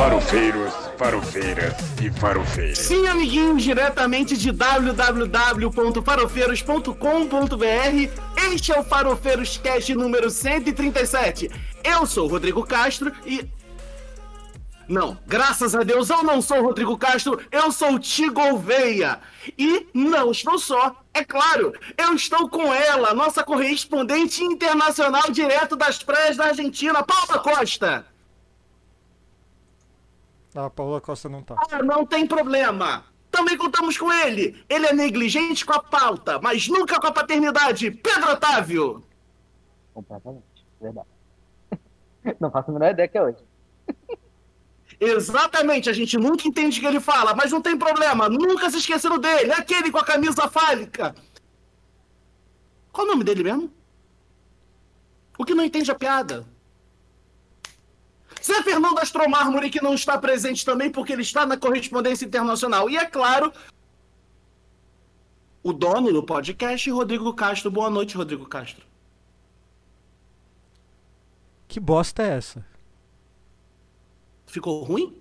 Farofeiros, farofeiras e farofeiras. Sim, amiguinhos, diretamente de www.farofeiros.com.br, este é o Farofeiros Cast número 137. Eu sou o Rodrigo Castro e. Não, graças a Deus eu não sou o Rodrigo Castro, eu sou o Tigo Gouveia. E não estou só, é claro, eu estou com ela, nossa correspondente internacional direto das praias da Argentina, Paula Costa. Ah, a Paula Costa não tá. Ah, não tem problema. Também contamos com ele. Ele é negligente com a pauta, mas nunca com a paternidade. Pedro Otávio. Completamente, verdade. Não faço a menor ideia que é hoje. Exatamente, a gente nunca entende o que ele fala, mas não tem problema, nunca se esqueceram dele, aquele com a camisa fálica. Qual o nome dele mesmo? O que não entende a piada? Zé Fernando Astromármore, que não está presente também porque ele está na correspondência internacional. E é claro, o dono do podcast, Rodrigo Castro. Boa noite, Rodrigo Castro. Que bosta é essa? Ficou ruim?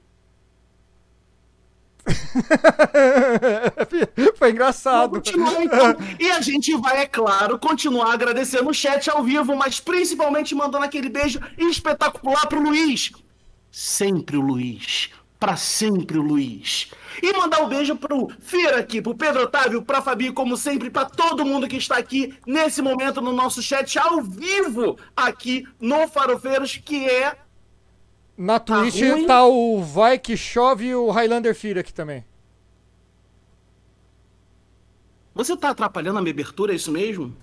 Foi engraçado. Continuar, então. E a gente vai, é claro, continuar agradecendo o chat ao vivo, mas principalmente mandando aquele beijo espetacular pro Luiz. Sempre o Luiz. Pra sempre o Luiz. E mandar um beijo pro Fira aqui, pro Pedro Otávio, pra Fabi, como sempre, pra todo mundo que está aqui nesse momento no nosso chat ao vivo aqui no Farofeiros, que é Na Twitch ruim? tá o Vai Que Chove e o Highlander Fear aqui também. Você tá atrapalhando a minha abertura, é isso mesmo?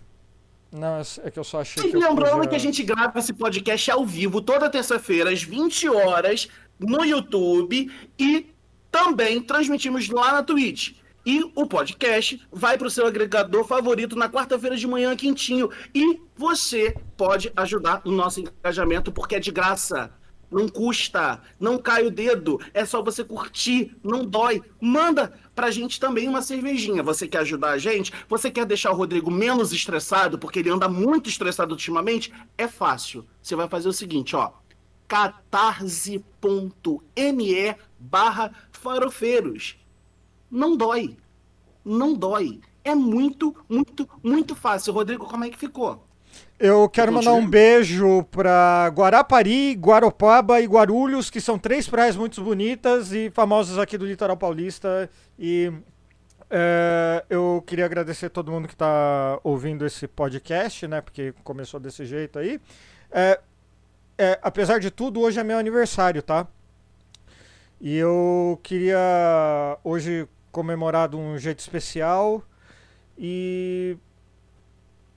Não, é que eu só achei E que lembrando podia- que a gente grava esse podcast ao vivo toda terça-feira, às 20 horas, no YouTube e também transmitimos lá na Twitch. E o podcast vai para o seu agregador favorito na quarta-feira de manhã, quentinho. E você pode ajudar no nosso engajamento, porque é de graça. Não custa, não cai o dedo, é só você curtir, não dói. Manda pra gente também uma cervejinha. Você quer ajudar a gente? Você quer deixar o Rodrigo menos estressado, porque ele anda muito estressado ultimamente? É fácil. Você vai fazer o seguinte, ó. catarse.me barra farofeiros. Não dói. Não dói. É muito, muito, muito fácil. Rodrigo, como é que ficou? Eu quero mandar um beijo pra Guarapari, Guaropaba e Guarulhos, que são três praias muito bonitas e famosas aqui do litoral paulista. E é, eu queria agradecer todo mundo que tá ouvindo esse podcast, né? Porque começou desse jeito aí. É, é, apesar de tudo, hoje é meu aniversário, tá? E eu queria hoje comemorar de um jeito especial e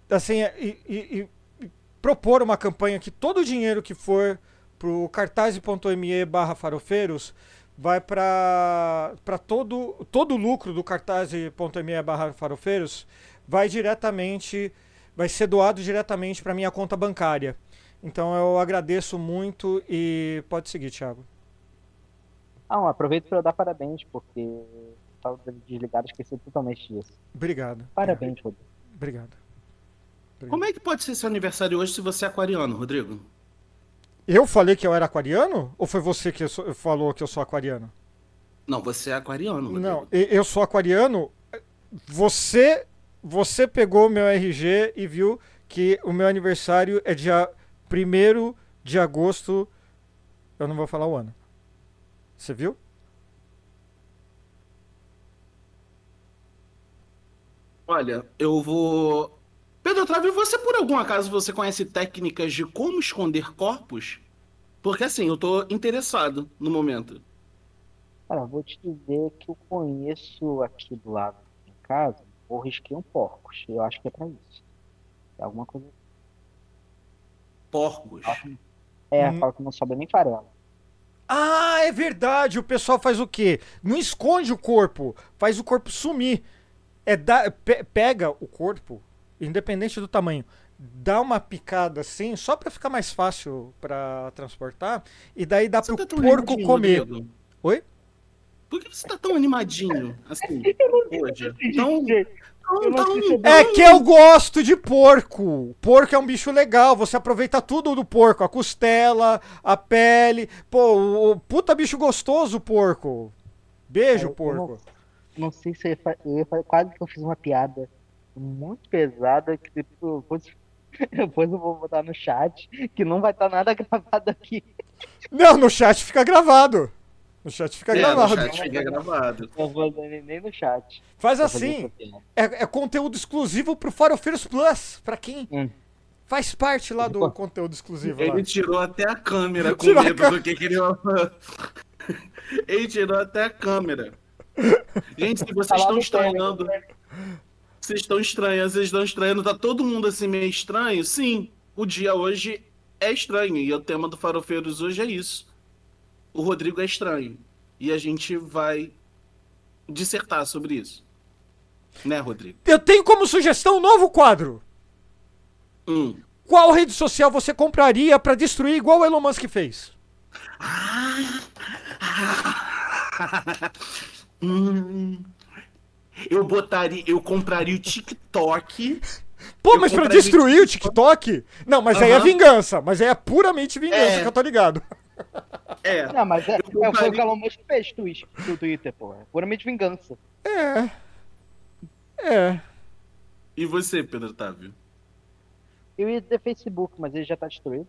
assim, é, e, e- e propor uma campanha que todo o dinheiro que for pro cartaz.me barra farofeiros vai para todo, todo o lucro do cartaz.me barra farofeiros vai diretamente, vai ser doado diretamente para minha conta bancária. Então eu agradeço muito e pode seguir, Thiago. Ah, aproveito para dar parabéns, porque estava desligado, esqueci totalmente disso. Obrigado. Parabéns, Rodrigo. Obrigado. Como é que pode ser seu aniversário hoje se você é aquariano, Rodrigo? Eu falei que eu era aquariano? Ou foi você que sou- falou que eu sou aquariano? Não, você é aquariano, Rodrigo. Não, eu sou aquariano. Você, você pegou meu RG e viu que o meu aniversário é dia 1 de agosto. Eu não vou falar o ano. Você viu? Olha, eu vou. Pedro Otávio, você por algum acaso você conhece técnicas de como esconder corpos? Porque assim, eu tô interessado no momento. Cara, vou te dizer que eu conheço aqui do lado de casa, ou risqueiam porcos. Eu acho que é pra isso. É alguma coisa. Porcos. É, Hum. fala que não sobra nem farela. Ah, é verdade. O pessoal faz o quê? Não esconde o corpo, faz o corpo sumir. É da, pe- pega o corpo, independente do tamanho, dá uma picada assim, só pra ficar mais fácil pra transportar, e daí dá Você pro tá porco comer. Oi? Por que você tá tão animadinho assim hoje? Tão, tão, Eu não tão- sei se É que eu gosto de porco. Porco é um bicho legal. Você aproveita tudo do porco. A costela, a pele. Pô, o, o puta bicho gostoso, o porco. Beijo, Eu porco. Não sei se eu ia, eu ia quase que eu fiz uma piada muito pesada que depois, depois eu vou botar no chat, que não vai estar nada gravado aqui. Não, no chat fica gravado. No chat fica É, no gravado. chat fica gravado. Eu vou nem nem no chat. Faz assim. piada. É, é conteúdo exclusivo pro Farofeiros Plus. Pra quem Hum. faz parte lá do Pô. conteúdo exclusivo. Lá. Ele tirou até a câmera com Tirou medo câ- do que que ele ia Ele tirou até a câmera. Gente, se vocês Tá lá estão no estranhando. Vocês estão estranhando, vocês estão estranhando, tá todo mundo assim meio estranho? Sim, o dia hoje é estranho. E o tema do Farofeiros hoje é isso. O Rodrigo é estranho. E a gente vai dissertar sobre isso. Né, Rodrigo? Eu tenho como sugestão um novo quadro. Hum. Qual rede social você compraria pra destruir igual o Elon Musk fez? Hum. Eu botaria, eu compraria o TikTok. Pô, Eu mas pra destruir o TikTok? Não, mas aí é vingança. Mas aí é puramente vingança É. que eu tô ligado. É. Não, mas é, é, foi o que o Elon Musk fez no Twitter, porra. Puramente vingança. É. É. E você, Pedro Otávio? Eu ia dizer Facebook, mas ele já tá destruído.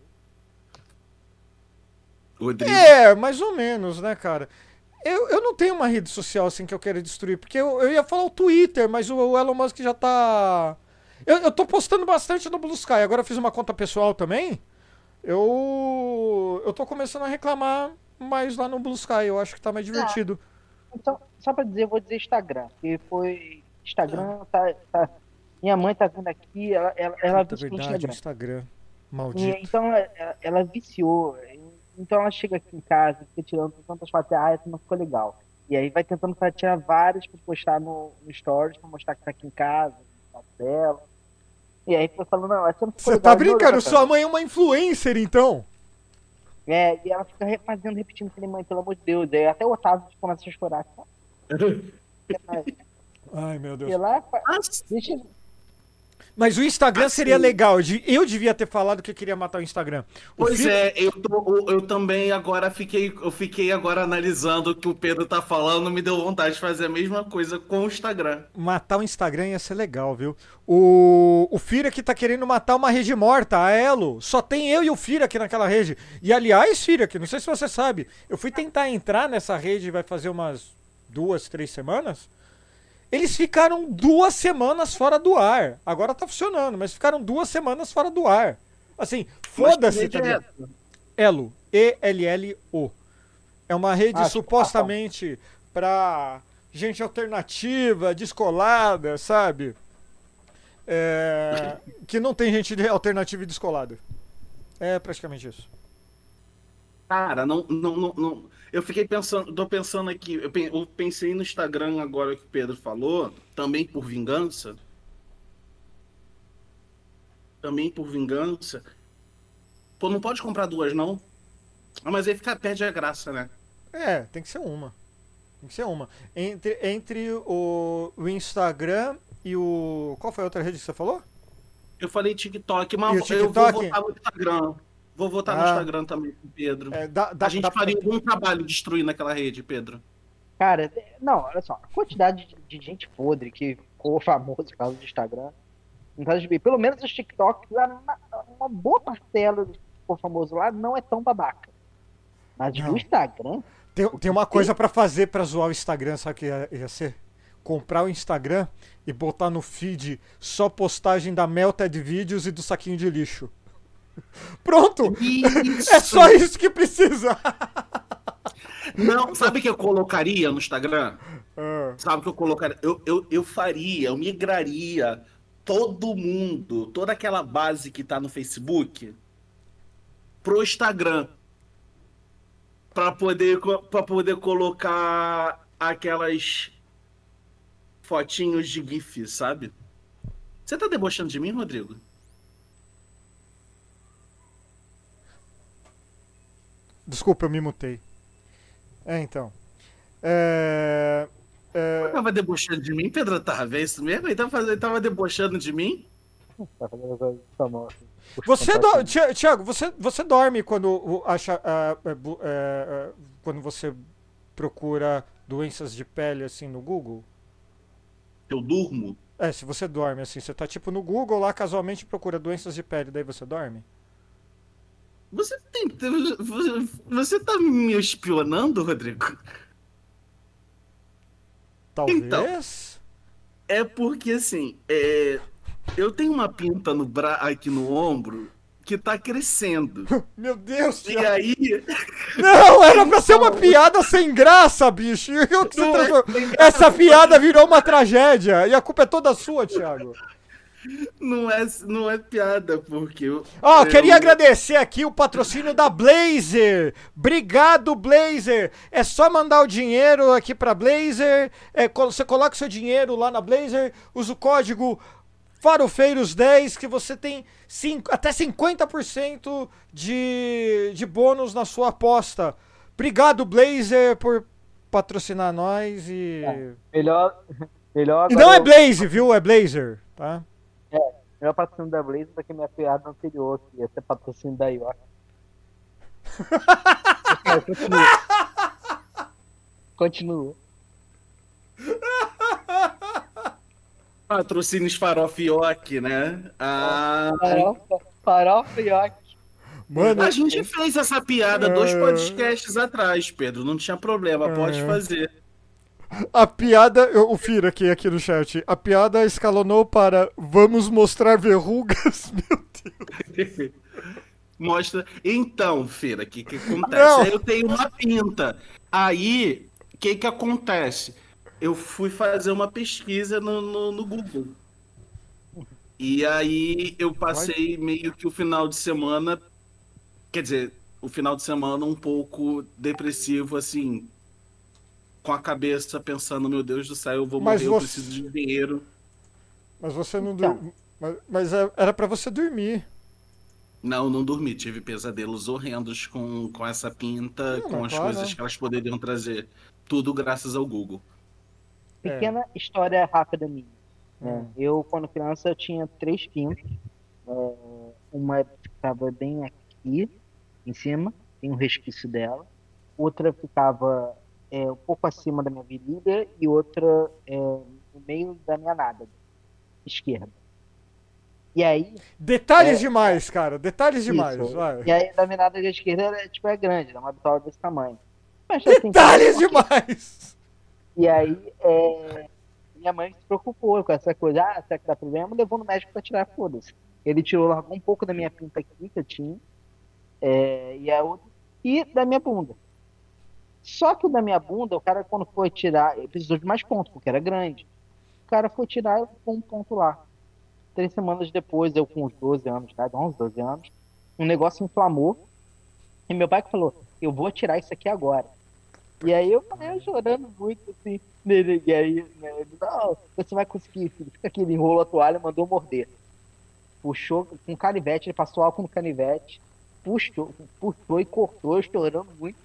Rodrigo? É, mais ou menos, né, cara? Eu, eu não tenho uma rede social assim que eu quero destruir, porque eu, eu ia falar o Twitter, mas o, o Elon Musk já tá. Eu, eu tô postando bastante no Blue Sky, agora eu fiz uma conta pessoal também. Eu. Eu tô começando a reclamar mais lá no Blue Sky, eu acho que tá mais divertido. Então, só pra dizer, eu vou dizer Instagram. Que foi. Instagram tá. tá- minha mãe tá vindo aqui, ela, ela, ela Puta, viciou verdade, o Instagram. Instagram. E, Maldito. então ela, ela viciou. Então ela chega aqui em casa, fica tirando tantas fotos, ah, essa não ficou legal. E aí vai tentando pra tirar várias pra postar no, no Stories, pra mostrar que tá aqui em casa, na foto dela. E aí foi falando, não, essa não ficou Você legal. tá ignora brincando? Sua mãe é uma influencer, então? É, e ela fica fazendo, repetindo, falei, mãe, pelo amor de Deus. Aí até o Otávio começa a chorar. Ai, meu Deus. E lá, deixa. Mas o Instagram Assim. seria legal. Eu de- Eu devia ter falado que eu queria matar o Instagram. O Pois é, eu, tô- eu também agora fiquei, eu fiquei agora analisando o que o Pedro tá falando, me deu vontade de fazer a mesma coisa com o Instagram. Matar o Instagram ia ser legal, viu? O, o Fira aqui tá querendo matar uma rede morta, a Elo. Só tem eu e o Fira aqui naquela rede. E aliás, Fira, aqui, não sei se você sabe, eu fui tentar entrar nessa rede vai fazer umas duas, três semanas. Eles ficaram duas semanas fora do ar. Agora tá funcionando, mas ficaram duas semanas fora do ar. Assim, foda-se, tá? Elo, E-L-L-O. É uma rede Ah, supostamente pra gente alternativa, descolada, sabe? É, que não tem gente de alternativa e descolada. É praticamente isso. Cara, não, não, não, não. Eu fiquei pensando, tô pensando aqui, eu pen- eu pensei no Instagram agora que o Pedro falou, também por vingança. Também por vingança. Pô, não pode comprar duas, não? Ah, mas aí fica, perde a graça, né? É, tem que ser uma. Tem que ser uma. Entre, entre o, o Instagram e o. Qual foi a outra rede que você falou? Eu falei TikTok, mas o eu vou TikTok? votar no Instagram. Vou votar no Ah. Instagram também com o Pedro. É, dá, dá, a gente dá faria um trabalho destruindo aquela rede, Pedro. Cara, não, olha só, a quantidade de, de gente podre que ficou famoso por causa do Instagram. Não tá de- Pelo menos os TikTok, lá, uma, uma boa parcela do que ficou famoso lá não é tão babaca. Mas Não. o Instagram, Tem, tem uma coisa pra fazer pra zoar o Instagram, sabe o que ia, ia ser? Comprar o Instagram e botar no feed só postagem da Melted Vídeos e do saquinho de lixo. Pronto! Isso. É só isso que precisa! Não, sabe o que eu colocaria no Instagram? Ah, Sabe o que eu colocaria? Eu, eu, eu faria, eu migraria todo mundo, toda aquela base que tá no Facebook pro Instagram. Pra poder, pra poder colocar aquelas fotinhos de GIF, sabe? Você tá debochando de mim, Rodrigo? Desculpa, eu me mutei. É, então. É, é, Ele tava debochando de mim, Pedro Otávio? É isso mesmo? Ele tava, fazendo- ele tava debochando de mim? Tá fazendo. Você, do... Ti- Tiago, você, você dorme quando acha, é, bu- é, é, quando você procura doenças de pele assim no Google? Eu durmo? É, se você dorme assim, você tá tipo no Google lá casualmente procura doenças de pele, daí você dorme? Você tem. você- tá me espionando, Rodrigo? Talvez. É porque assim, é, eu tenho uma pinta no bra... aqui no ombro que tá crescendo. Meu Deus, E aí, Não, era pra ser uma piada sem graça, bicho. Não. Essa piada virou uma tragédia. E a culpa é toda sua, Thiago. Não é, não é piada, porque. Ó, eu- queria agradecer aqui o patrocínio da Blazer. Obrigado, Blazer. É só mandar o dinheiro aqui pra Blazer. É, você coloca o seu dinheiro lá na Blazer, usa o código Farofeiros10 que você tem cinco, até 50% de, de bônus na sua aposta. Obrigado, Blazer, por patrocinar nós e. Melhor. Melhor E não é eu- Blaze, viu? É Blazer, tá? Melhor patrocínio da Blaze do que minha piada anterior, que ia ser patrocínio da York. Continua. Continua. Patrocínios Farofioque, né? Ah, Farofa, York. Mano, a gente fez essa piada dois É. podcasts atrás, Pedro. Não tinha problema, pode É. fazer. A piada, o Fira aqui, aqui no chat, a piada escalonou para vamos mostrar verrugas. Meu Deus. Mostra. Então, Feira, o que, que acontece? Não. Aí Eu tenho uma pinta. Aí, o que, que acontece? Eu fui fazer uma pesquisa no, no, no Google. E aí eu passei meio que o final de semana. Quer dizer, o final de semana um pouco depressivo, assim. Com a cabeça pensando, meu Deus do céu, eu vou Mas morrer, eu você- preciso de dinheiro. Mas você não Então. dormiu. Mas, mas é- era pra você dormir. Não, não dormi. Tive pesadelos horrendos com, com essa pinta, Não, com as claro. coisas que elas poderiam trazer. Tudo graças ao Google. É. Pequena história rápida minha. Hum. Eu, quando criança, eu tinha três pintos. É, uma ficava bem aqui, em cima, tem um resquício dela. Outra ficava é, um pouco acima da minha virilha e outra é, no meio da minha nádega esquerda. E aí, Detalhes É. demais, cara. Detalhes demais. isso, vai. e aí da minha nádega esquerda era, tipo, é grande, é uma bitola desse tamanho. Mas, assim, Detalhes ok. demais! E aí, é, minha mãe se preocupou com essa coisa. Ah, será que dá problema? Levou no médico pra tirar, foda-se. Ele tirou, largou um pouco da minha pinta aqui que eu tinha. é, e a outra. E da minha bunda. Só que o da minha bunda, o cara, quando foi tirar, precisou de mais pontos, porque era grande. O cara foi tirar ficou um ponto lá. Três semanas depois, eu com uns 12 anos, tá? 11, 12 anos, um negócio inflamou. E meu pai falou: Eu vou tirar isso aqui agora. E aí eu falei, chorando muito, assim, nele. E aí, né, não, você vai conseguir, filho. Fica aqui, ele enrolou a toalha mandou morder. Puxou com canivete, ele passou álcool no canivete, puxou, puxou e cortou, eu chorando muito.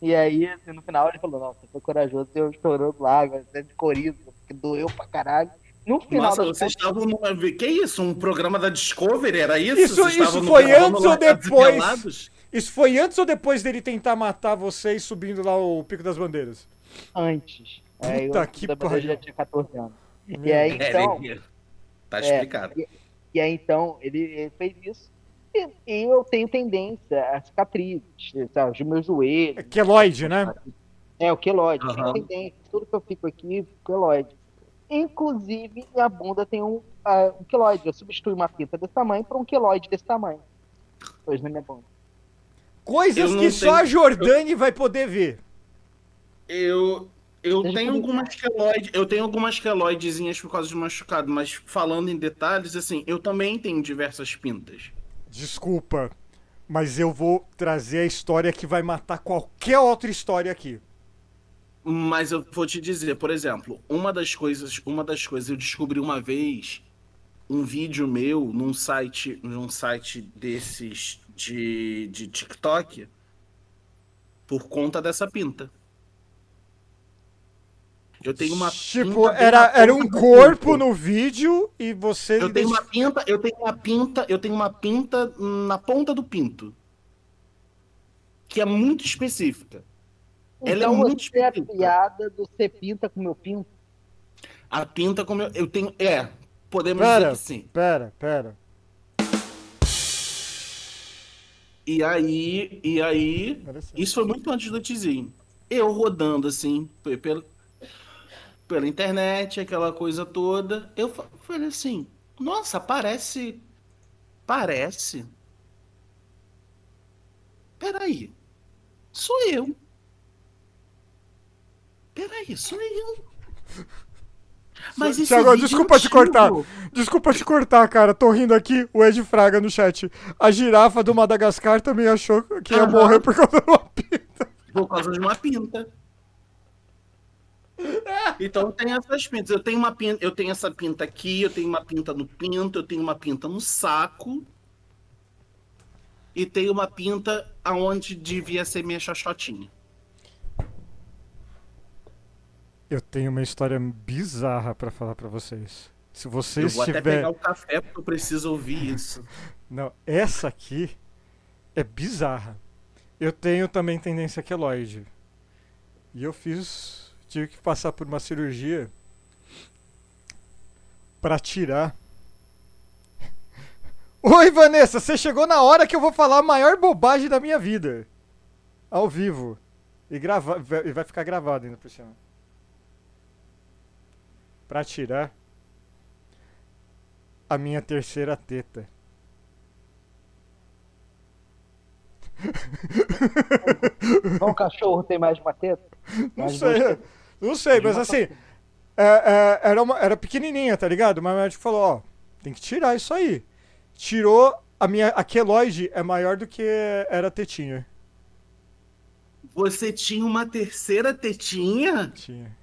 E aí, assim, no final, ele falou, não, você foi corajoso, eu chorando lá, até de coriza, porque doeu pra caralho. No final Nossa, vocês estavam numa. Que isso? Um programa da Discovery? Era isso? Isso- Vocês isso foi antes ou e depois? Isso foi antes ou depois dele tentar matar vocês subindo lá o Pico das Bandeiras? antes. É, eu, Puta que pariu. já tinha 14 anos. Meu E aí, É, então, ele- Tá É. explicado. E aí, então, ele, ele fez isso. E, e eu tenho tendência a cicatrizes, sabe, os meus É joelhos. queloide, né? É, o queloide. Eu Aham. tenho tendência. Tudo que eu fico aqui, queloide. Inclusive, minha bunda tem um, ah, um queloide. Eu substituí uma pinta desse tamanho por um queloide desse tamanho. Hoje na minha bunda. Coisas Eu que só tenho- a Jordane vai poder ver. Eu. Eu tenho eu algumas queloides, eu tenho algumas queloidezinhas por causa de machucado, mas falando em detalhes, assim, eu também tenho diversas pintas. Desculpa, mas eu vou trazer a história que vai matar qualquer outra história aqui. Mas eu vou te dizer, por exemplo, uma das coisas, uma das coisas eu descobri uma vez um vídeo meu num site, num site desses de, de TikTok por conta dessa pinta. Eu tenho uma Tipo, era, era um corpo no vídeo e você. Eu tenho uma pinta, eu tenho uma pinta, eu tenho uma pinta na ponta do pinto. Que é muito específica. Ela é Então muito você é a específica. piada do você pinta com meu pinto. A pinta como eu, eu tenho, é, podemos Pera, dizer que sim. pera, pera. E aí, e aí, isso foi muito antes do Tizinho. Eu rodando assim, pe- pela, internet, aquela coisa toda. Eu fa- falei assim, nossa, parece. Parece. Peraí. Sou eu. Peraí, sou eu. Mas esse Thiago, desculpa é te cortar. Desculpa te cortar, cara. Tô rindo aqui. O Ed Fraga no chat. A girafa do Madagascar também achou que ia morrer por causa de uma pinta. Por causa de uma pinta. Então tem essas pintas. Eu tenho uma pinta, eu tenho essa pinta aqui, eu tenho uma pinta no pinto, eu tenho uma pinta no saco. E tenho uma pinta aonde devia ser minha xoxotinha. Eu tenho uma história bizarra pra falar pra vocês. Se Eu vocês vou até tiverem. pegar o café porque eu preciso ouvir isso. Não, essa aqui é bizarra. Eu tenho também tendência queloide. E eu fiz. Tive que passar por uma cirurgia pra tirar. Oi, Vanessa, você chegou na hora que eu vou falar a maior bobagem da minha vida. Ao vivo. E, grava... e vai ficar gravado ainda por cima. Pra tirar a minha terceira teta. Então o cachorro tem mais de uma teta? Não Mais sei, duas tetas? Não sei, mas assim, é, é, era, uma, era pequenininha, tá ligado? Mas o médico falou, ó, tem que tirar isso aí. Tirou, a minha a queloide é maior do que era a tetinha. Você tinha uma terceira tetinha? Tinha.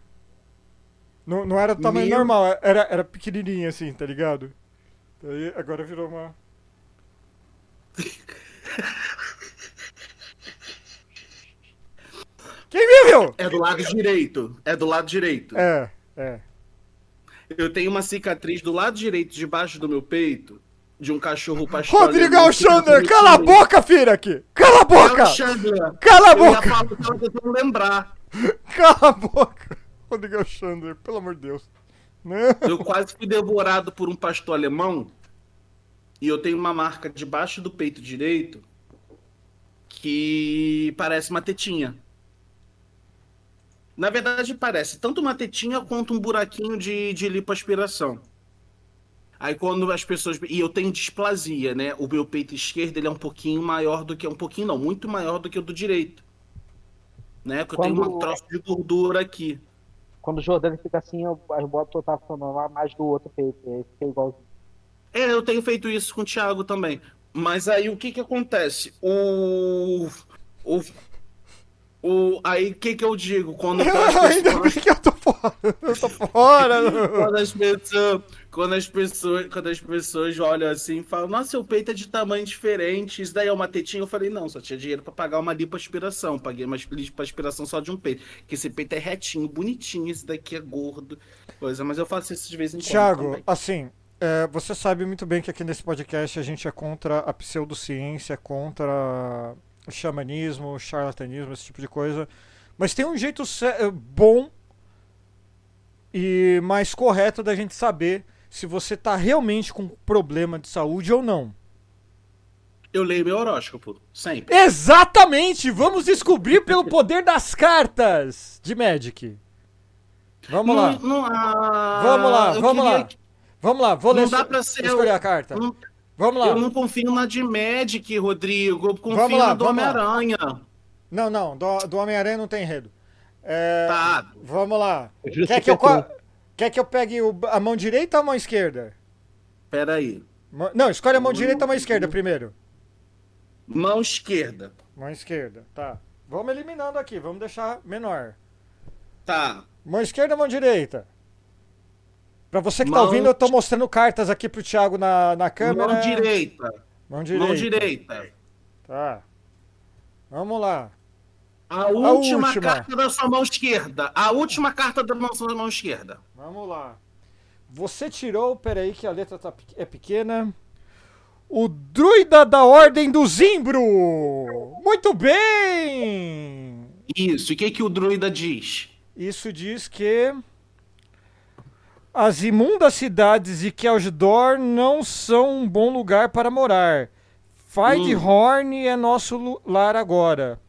Não, não era do tamanho Meu- normal, era, era pequenininha assim, tá ligado? Aí agora virou uma... Quem viu? É do lado direito. É do lado direito. É, é. Eu tenho uma cicatriz do lado direito, debaixo do meu peito, de um cachorro pastor. Rodrigo Alexander, cala a boca, filha aqui! Cala a É boca! Chandler. Cala a Eu boca! eu tava tentando lembrar. Cala a boca! Rodrigo Alexander, pelo amor de Deus. Né? Eu quase fui devorado por um pastor alemão. E eu tenho uma marca debaixo do peito direito que parece uma tetinha. Na verdade, parece tanto uma tetinha quanto um buraquinho de, de lipoaspiração. Aí quando as pessoas. E eu tenho displasia, né? O meu peito esquerdo ele é um pouquinho maior do que. Um pouquinho não, muito maior do que o do direito. Né? Porque eu tenho Quando- um troço de gordura aqui. Quando o Jordano fica assim, eu, eu boto o tava falando lá mais do outro peito. Aí fica igualzinho. É, eu tenho feito isso com o Thiago também. Mas aí o que que acontece? O. O. o aí o que que eu digo? Quando Eu, as ainda pessoas. bem que eu tô fora. Eu tô fora. Quando as pessoas, quando as pessoas, quando as pessoas olham assim e falam, nossa, seu peito é de tamanho diferente, isso daí é uma tetinha, eu falei, não, só tinha dinheiro pra pagar uma lipoaspiração, paguei uma lipoaspiração só de um peito, que esse peito é retinho, bonitinho, esse daqui é gordo, coisa, mas eu faço isso de vez em quando Thiago, assim, é, você sabe muito bem que aqui nesse podcast a gente é contra a pseudociência, contra o xamanismo, charlatanismo, esse tipo de coisa. Mas tem um jeito sé- bom e mais correto da gente saber se você tá realmente com problema de saúde ou não. Eu leio meu horóscopo, sempre. Exatamente! Vamos descobrir pelo poder das cartas de Magic. Vamos lá. Não- não- ah, Vamos lá, eu vamos queria lá. Vamos lá, vou Não ler dá só- pra ser vou escolher o- a carta. não- Vamos lá. Eu não confio na de Magic, Rodrigo. Eu confio Vamos lá, na do. Homem-Aranha. Não, não, do, do Homem-Aranha não tem enredo. É, Tá. Vamos lá. Quer que, eu, quer que eu pegue o- a mão direita ou a mão esquerda? Pera aí. Mão- Não, escolhe a mão direita ou a mão esquerda primeiro. Mão esquerda. Mão esquerda, tá. Vamos eliminando aqui, vamos deixar menor. Tá. Mão esquerda ou mão direita? Pra você que tá ouvindo, eu tô mostrando cartas aqui pro Thiago na, na câmera. Mão direita. Mão direita. Mão direita. Tá. Vamos lá. A última, última. carta da sua mão esquerda. A última carta da sua mão esquerda. Vamos lá. Você tirou, peraí que a letra tá, é pequena. O druida da Ordem do Zimbro! Muito bem! Isso. E o que, que o druida diz? Isso diz que as imundas cidades de Keldor não são um bom lugar para morar. Fidehorn é nosso lar agora.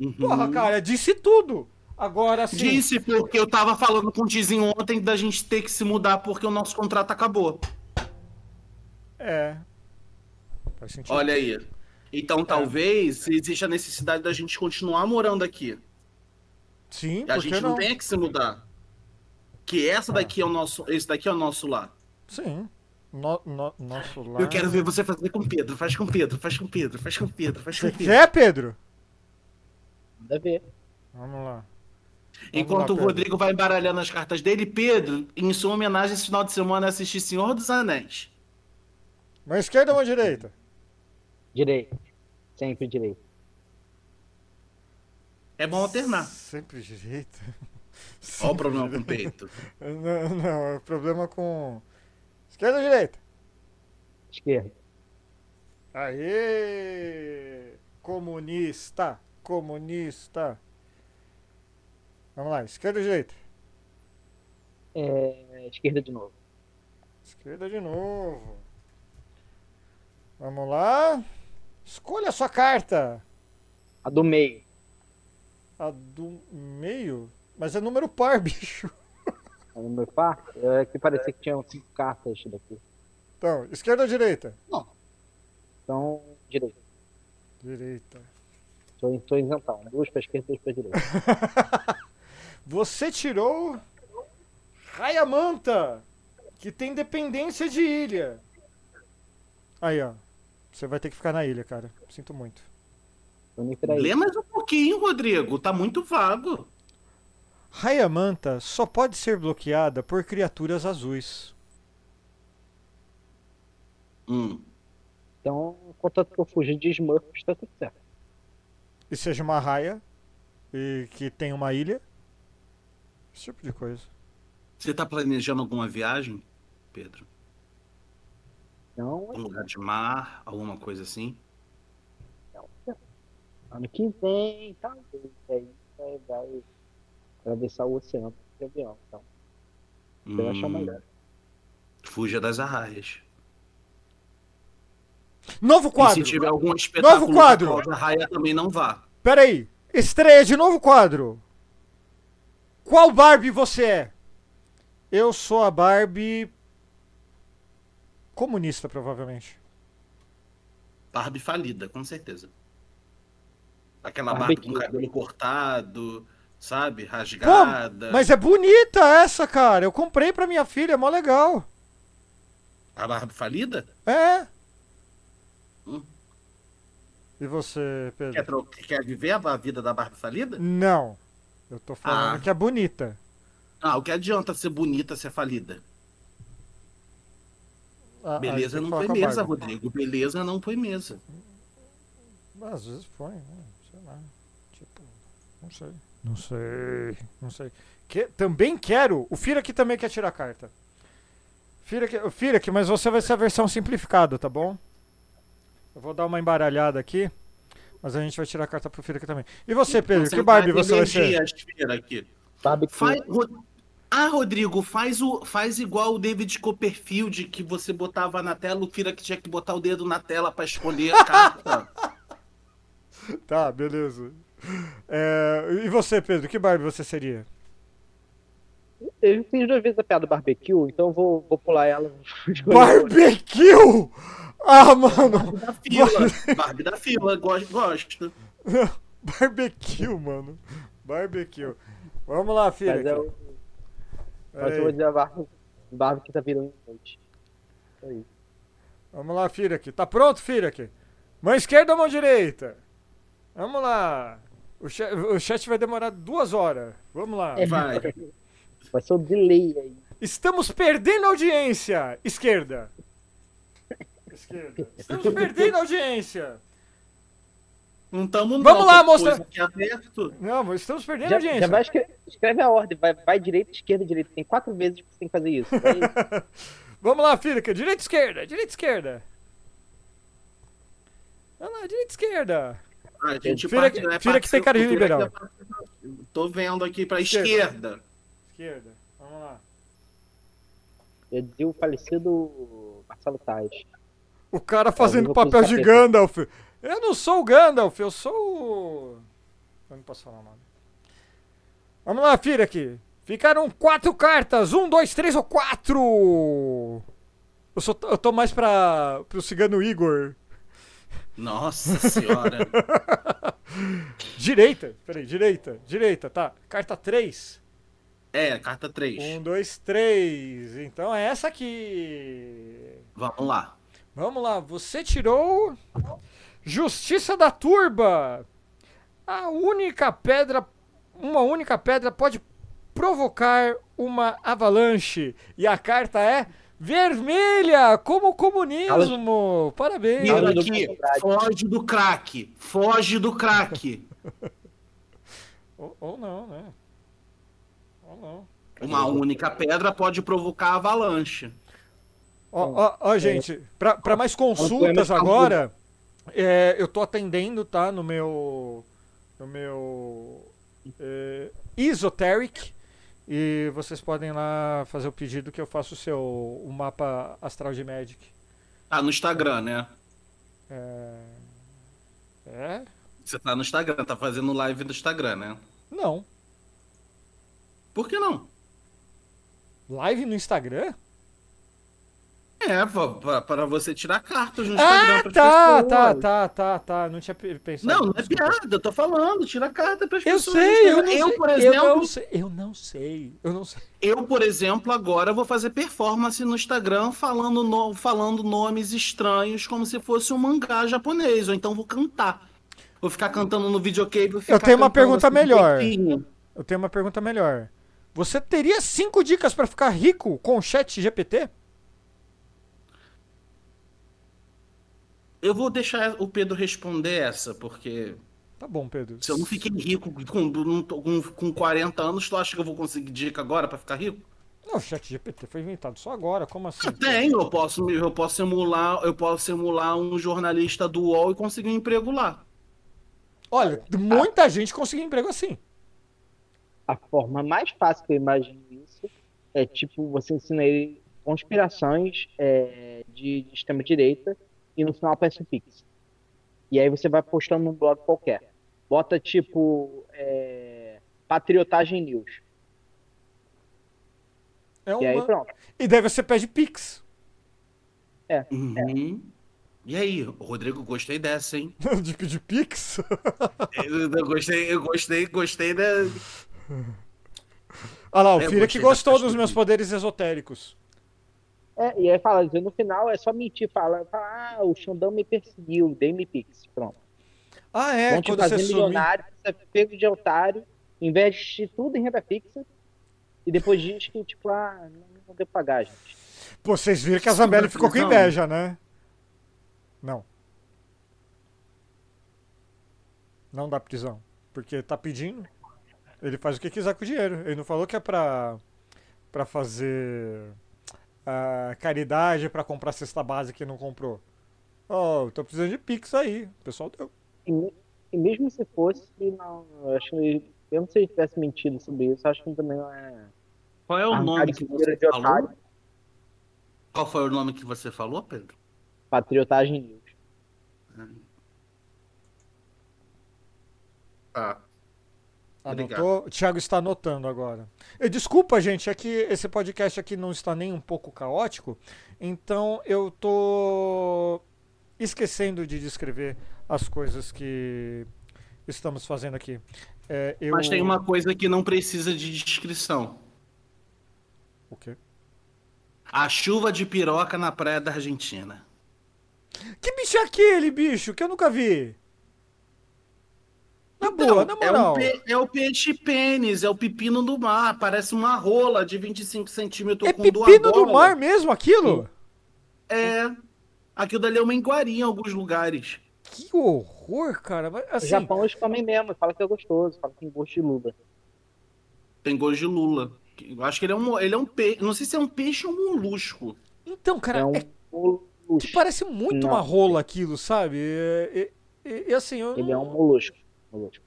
Uhum. Porra, cara, disse tudo. Agora sim. Disse porque eu tava falando com o Tizinho ontem da gente ter que se mudar porque o nosso contrato acabou. É. Faz sentido. Olha aí. Então talvez exista a necessidade da gente continuar morando aqui. Sim, A gente que não não? tem que se mudar. Que essa daqui é o nosso. Esse daqui é o nosso lar. Sim. No- no- nosso lar. Eu quero ver você fazer com o Pedro. Faz com o Pedro, faz com o Pedro, faz com o Pedro, faz com Você o Pedro. quer, Pedro? Manda ver. Vamos lá. Enquanto lá, o. Rodrigo vai embaralhando as cartas dele, Pedro, em sua homenagem esse final de semana, assistir Senhor dos Anéis. Mão esquerda ou mão direita? Direito. Sempre direito. É bom alternar. Sempre direita. Olha o problema com o peito. Não, não, é o problema com. Esquerda ou direita? Esquerda. Aê! Comunista! Comunista! Vamos lá, esquerda ou direita? É, esquerda de novo. Esquerda de novo. Vamos lá. Escolha a sua carta. A do meio. A do meio? Mas é número par, bicho. Do meu par. É que parecia que tinha cinco cartas daqui. Então, esquerda ou direita? Então, direito. Direita. Tô, tô isentão. Duas pra esquerda, duas pra direita. Você tirou Rayamanta, que tem dependência de ilha. Aí, ó. Você vai ter que ficar na ilha, cara. Sinto muito. Lê mais um pouquinho, Rodrigo. Tá muito vago. Rayamanta só pode ser bloqueada por criaturas azuis. Hum. Então, contanto que eu fuja de Smurfs, tá tudo certo. E seja uma raia e que tem uma ilha. Esse tipo de coisa. Você tá planejando alguma viagem, Pedro? Então, Um lugar de mar, alguma coisa assim? ano que vem, talvez. Aí vai, vai atravessar o oceano de avião. Então, você vai achar Hum, melhor. Fuja das arraias. Novo E se quadro! tiver algum espetáculo Novo quadro! com a raia, também não vá. Pera aí. Estreia de novo quadro. Qual Barbie você é? Eu sou a Barbie. Comunista, provavelmente. Barbie falida, com certeza. Aquela Barbie Barbie com cabelo cortado, sabe? Rasgada. Mas é bonita essa, cara. Eu comprei pra minha filha, é mó legal. A Barbie falida? É. Hum. E você, Quer, Pedro? tro- quer viver a vida da Barbie falida? Não. Eu tô falando Ah. que é bonita. Ah, o que adianta ser bonita ser falida? Ah, Beleza não a mesa, Barbie. Rodrigo. Beleza não foi mesa. Às vezes põe, né? sei lá. Tipo, não sei. Não sei, não sei. Que, também quero. O Fira aqui também quer tirar a carta. Fira aqui, mas você vai ser a versão simplificada, tá bom? Eu vou dar uma embaralhada aqui, mas a gente vai tirar a carta pro Fira aqui também. E você, Pedro, que Concentrar Barbie você vai ser? aqui. Barbecue. Faz, Ro- Ah, Rodrigo, faz, o, faz igual o David Copperfield, que você botava na tela, o Fira que tinha que botar o dedo na tela pra escolher a carta. Tá, beleza. É, e você, Pedro, que Barbie você seria? Eu fiz duas vezes a piada do barbecue, então eu vou, vou pular ela. Barbecue! Ah, mano! da fila. Barbie da fila, gosto. gosto. Barbecue, mano. Barbecue. Vamos lá, filha. Mas eu, mas eu vou dizer a Barbie, Barbie que tá virando noite. Isso aí. Vamos lá, filha aqui. Tá pronto, filha aqui? Mão esquerda ou mão direita? Vamos lá. O chat, o chat vai demorar duas horas. Vamos lá. Vai. Vai ser o delay aí. Estamos perdendo audiência. Esquerda. Esquerda. Estamos perdendo audiência. Não estamos Vamos lá, aberto. Não, mas estamos perdendo Já, audiência. já vai escre- escreve a ordem, vai, vai direita, esquerda, direita. Tem quatro vezes que você tem que fazer isso. Aí, Vamos lá, Fírica. Direita, esquerda. Direita, esquerda. Vamos lá, direita, esquerda. A gente Fira parte- que- é fira que tem cara de liberal. é Tô vendo aqui pra Esquerda. esquerda. Esquerda. Vamos lá. já dizia o falecido Marcelo Tais. O cara fazendo eu papel de Gandalf. Eu não sou o Gandalf, eu sou o. Eu não posso falar o nome. Vamos lá, filha aqui. Ficaram quatro cartas. Um, dois, três ou quatro. Eu, sou, eu tô mais pra, pro cigano Igor. Nossa senhora. Direita. Peraí, direita. Direita, tá. Carta 3. é, carta 3. Um, dois, três. Então é essa aqui. Vamos lá. Vamos lá, você tirou Justiça da Turba. A única pedra, uma única pedra pode provocar uma avalanche e a carta é vermelha, como o comunismo. Parabéns. Mira Fala do aqui, foge do crack. Foge do crack. Ou, ou não, né? Ou não. Uma única pedra pode provocar avalanche. Ó, ó, ó, gente, pra, pra mais consultas agora, é, eu tô atendendo, tá, no meu, no meu é, Esoteric, e vocês podem lá fazer o pedido que eu faço o seu, o mapa astral de Magic. Tá no Instagram, né? É, é? Você tá no Instagram, tá fazendo live do Instagram, né? Não. Por que não? Live no Instagram? É, para você tirar cartas no Instagram. Ah, tá, tá, tá, tá, tá, não tinha pe- pensado. Não, não é piada, eu tô falando, tira carta pras Eu pessoas. no sei, eu não sei, por eu exemplo, não sei, eu não sei, eu não sei. Eu, por exemplo, agora vou fazer performance no Instagram falando, no- falando nomes estranhos como se fosse um mangá japonês, ou então vou cantar. Vou ficar cantando no videoclipe. ficar tenho uma pergunta assim, melhor. Eu tenho uma pergunta melhor. Você teria cinco dicas pra ficar rico com o chat GPT? Eu vou deixar o Pedro responder essa, porque Tá bom, Pedro. se eu não fiquei rico com, com, com 40 anos, tu acha que eu vou conseguir dica agora pra ficar rico? Não, o chat GPT foi inventado só agora, como assim? Eu tenho, eu posso, eu posso emular, eu posso emular um jornalista do UOL e conseguir um emprego lá. Olha, muita gente conseguiu emprego assim. A forma mais fácil que eu imagino isso é tipo você ensina ele conspirações é, de, de extrema-direita e no final aparece o Pix. E aí você vai postando num blog qualquer. Bota tipo é, Patriotagem News. É E aí uma... pronto. E daí você pede Pix. Uhum. E aí, Rodrigo, gostei dessa, hein? De pedir Pix? Eu, eu gostei, eu gostei, gostei da. Olha lá, o Fira que gostou dos meus poderes esotéricos. É, e aí fala, no final é só mentir, fala, fala ah, o Xandão me perseguiu, dei-me Pix. Pronto. Ah, é, Vão te quando fazer você milionário, você é pego de otário, investe tudo em renda fixa e depois diz que, tipo, ah, não, deu pra pagar, gente. Pô, vocês viram que a Zambelli ficou com inveja, né? Não. Não dá prisão. Porque tá pedindo. Ele faz o que quiser com o dinheiro. Ele não falou que é pra, pra fazer ah, caridade, pra comprar cesta básica e não comprou. Oh, tô precisando de Pix aí. O pessoal deu. E, e mesmo se fosse, não, eu acho que, eu não sei se tivesse mentido sobre isso, acho que também não é. Qual é o nome que você de falou? otário, Qual foi o nome que você falou, Pedro? Patriotagem News. Ah, Obrigado. Anotou? O Thiago está anotando agora. E desculpa, gente, é que esse podcast aqui não está nem um pouco caótico, então eu tô esquecendo de descrever as coisas que estamos fazendo aqui. É, eu... Mas tem uma coisa que não precisa de descrição. O quê? A chuva de piroca na praia da Argentina. Que bicho é aquele, bicho? Que eu nunca vi. Na boa, na é, um moral. pe- é o peixe pênis, é o pepino do mar. Parece uma rola de 25 centímetros É com pepino duas do bolas. mar mesmo, aquilo? É. Aquilo dali é uma iguaria em alguns lugares. Que horror, cara. Mas, Assim, Japão eles comem mesmo, fala que é gostoso, fala que tem gosto de luva. Tem gosto de lula. Eu acho que ele é um, ele é um peixe. Não sei se é um peixe ou um molusco. então, cara, é um é que parece muito Não. uma rola aquilo, sabe? E, e- e- assim, eu Ele é um molusco. Molusco.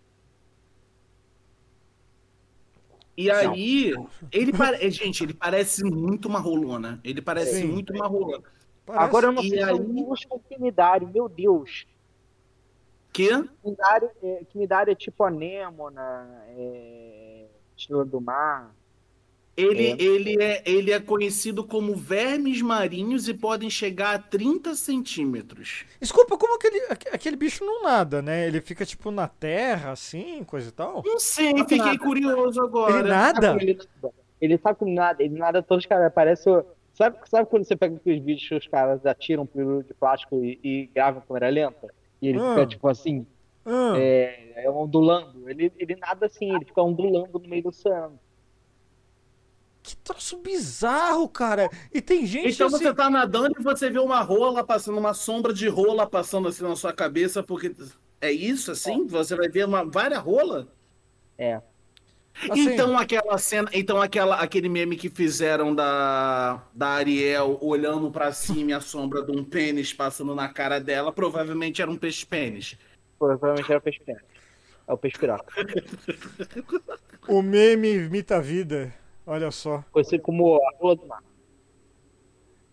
E aí, ele parece. Gente, ele parece muito uma rolona. Ele parece Sim. muito uma rolona. parece- Agora eu não E sei se aí- molusco ou quinidário, meu Deus. Que? Quinidário é, quinidário é tipo anêmona, é, estrela do mar. Ele, É. ele, é, ele é conhecido como vermes marinhos e podem chegar a 30 centímetros. Desculpa, como aquele, aque- aquele bicho não nada, né? Ele fica tipo na terra, assim, coisa e tal? Não sei, Não, fiquei nada. curioso agora. Ele nada? ele nada? Ele sabe como nada, ele nada todos os caras, parece. Sabe, sabe quando você pega aqueles vídeos que os caras atiram um peru de plástico e, e gravam câmera lenta? E ele Ah. fica tipo assim, Ah, é, é ondulando. Ele, ele nada assim, ele fica ondulando no meio do oceano. Que troço bizarro, cara. E tem gente Então assim... você tá nadando e você vê uma rola passando, uma sombra de rola passando assim na sua cabeça, porque. É isso assim? Você vai ver uma, várias rolas? É. assim, Então aquela cena, então aquela, aquele meme que fizeram da, da Ariel olhando pra cima e a sombra de um pênis passando na cara dela, provavelmente era um peixe pênis. Provavelmente era o peixe pena. É o peixe piroca. O meme imita a vida. Olha só. Conhecido como a rola do mar.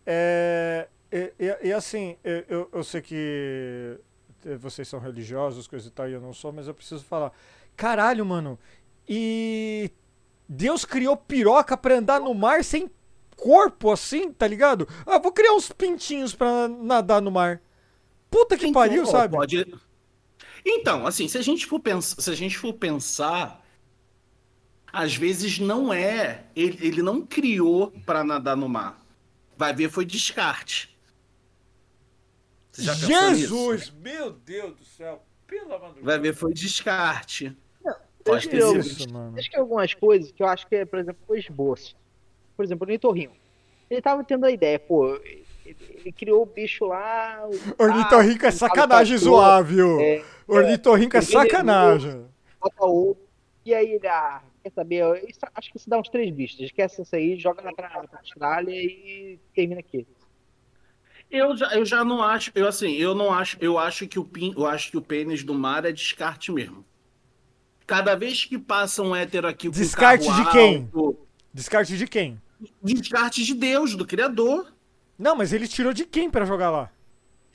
É, e, e- e assim, eu, eu- sei que vocês são religiosos, coisa e tal, e eu não sou, mas eu preciso falar. Caralho, mano. E Deus criou piroca pra andar no mar sem corpo, assim, tá ligado? Ah, vou criar uns pintinhos pra nadar no mar. Puta que Então, pariu, sabe? pode- Então, assim, se a gente for pensar, se a gente for pensar, às vezes não é, ele, ele não criou pra nadar no mar. Vai ver foi descarte. Você já pensou nisso? Jesus, meu Deus do céu. Pelo amor de Vai ver foi descarte. Não, Pode ter sido. Isso, mano. Acho que algumas coisas que eu acho que é, por exemplo, o esboço. Por exemplo, o Nitorrinho. Ele tava tendo a ideia, pô, ele, criou o bicho lá. o Ornitorrinco é sacanagem zoar, viu? É, Ornitorrinco é ele sacanagem. bota outro. E aí ele, ah, quer saber? Isso- acho que se dá uns três bichos. Esquece isso aí, joga lá pra, pra Austrália e termina aqui. Eu já, eu já não acho, eu assim, eu não acho, eu acho que o pin, eu acho que o pênis do mar é descarte mesmo. Cada vez que passa um hétero aqui com Descarte de quem? alto, Descarte de quem? descarte de Deus, do Criador. Não, mas ele tirou de quem pra jogar lá?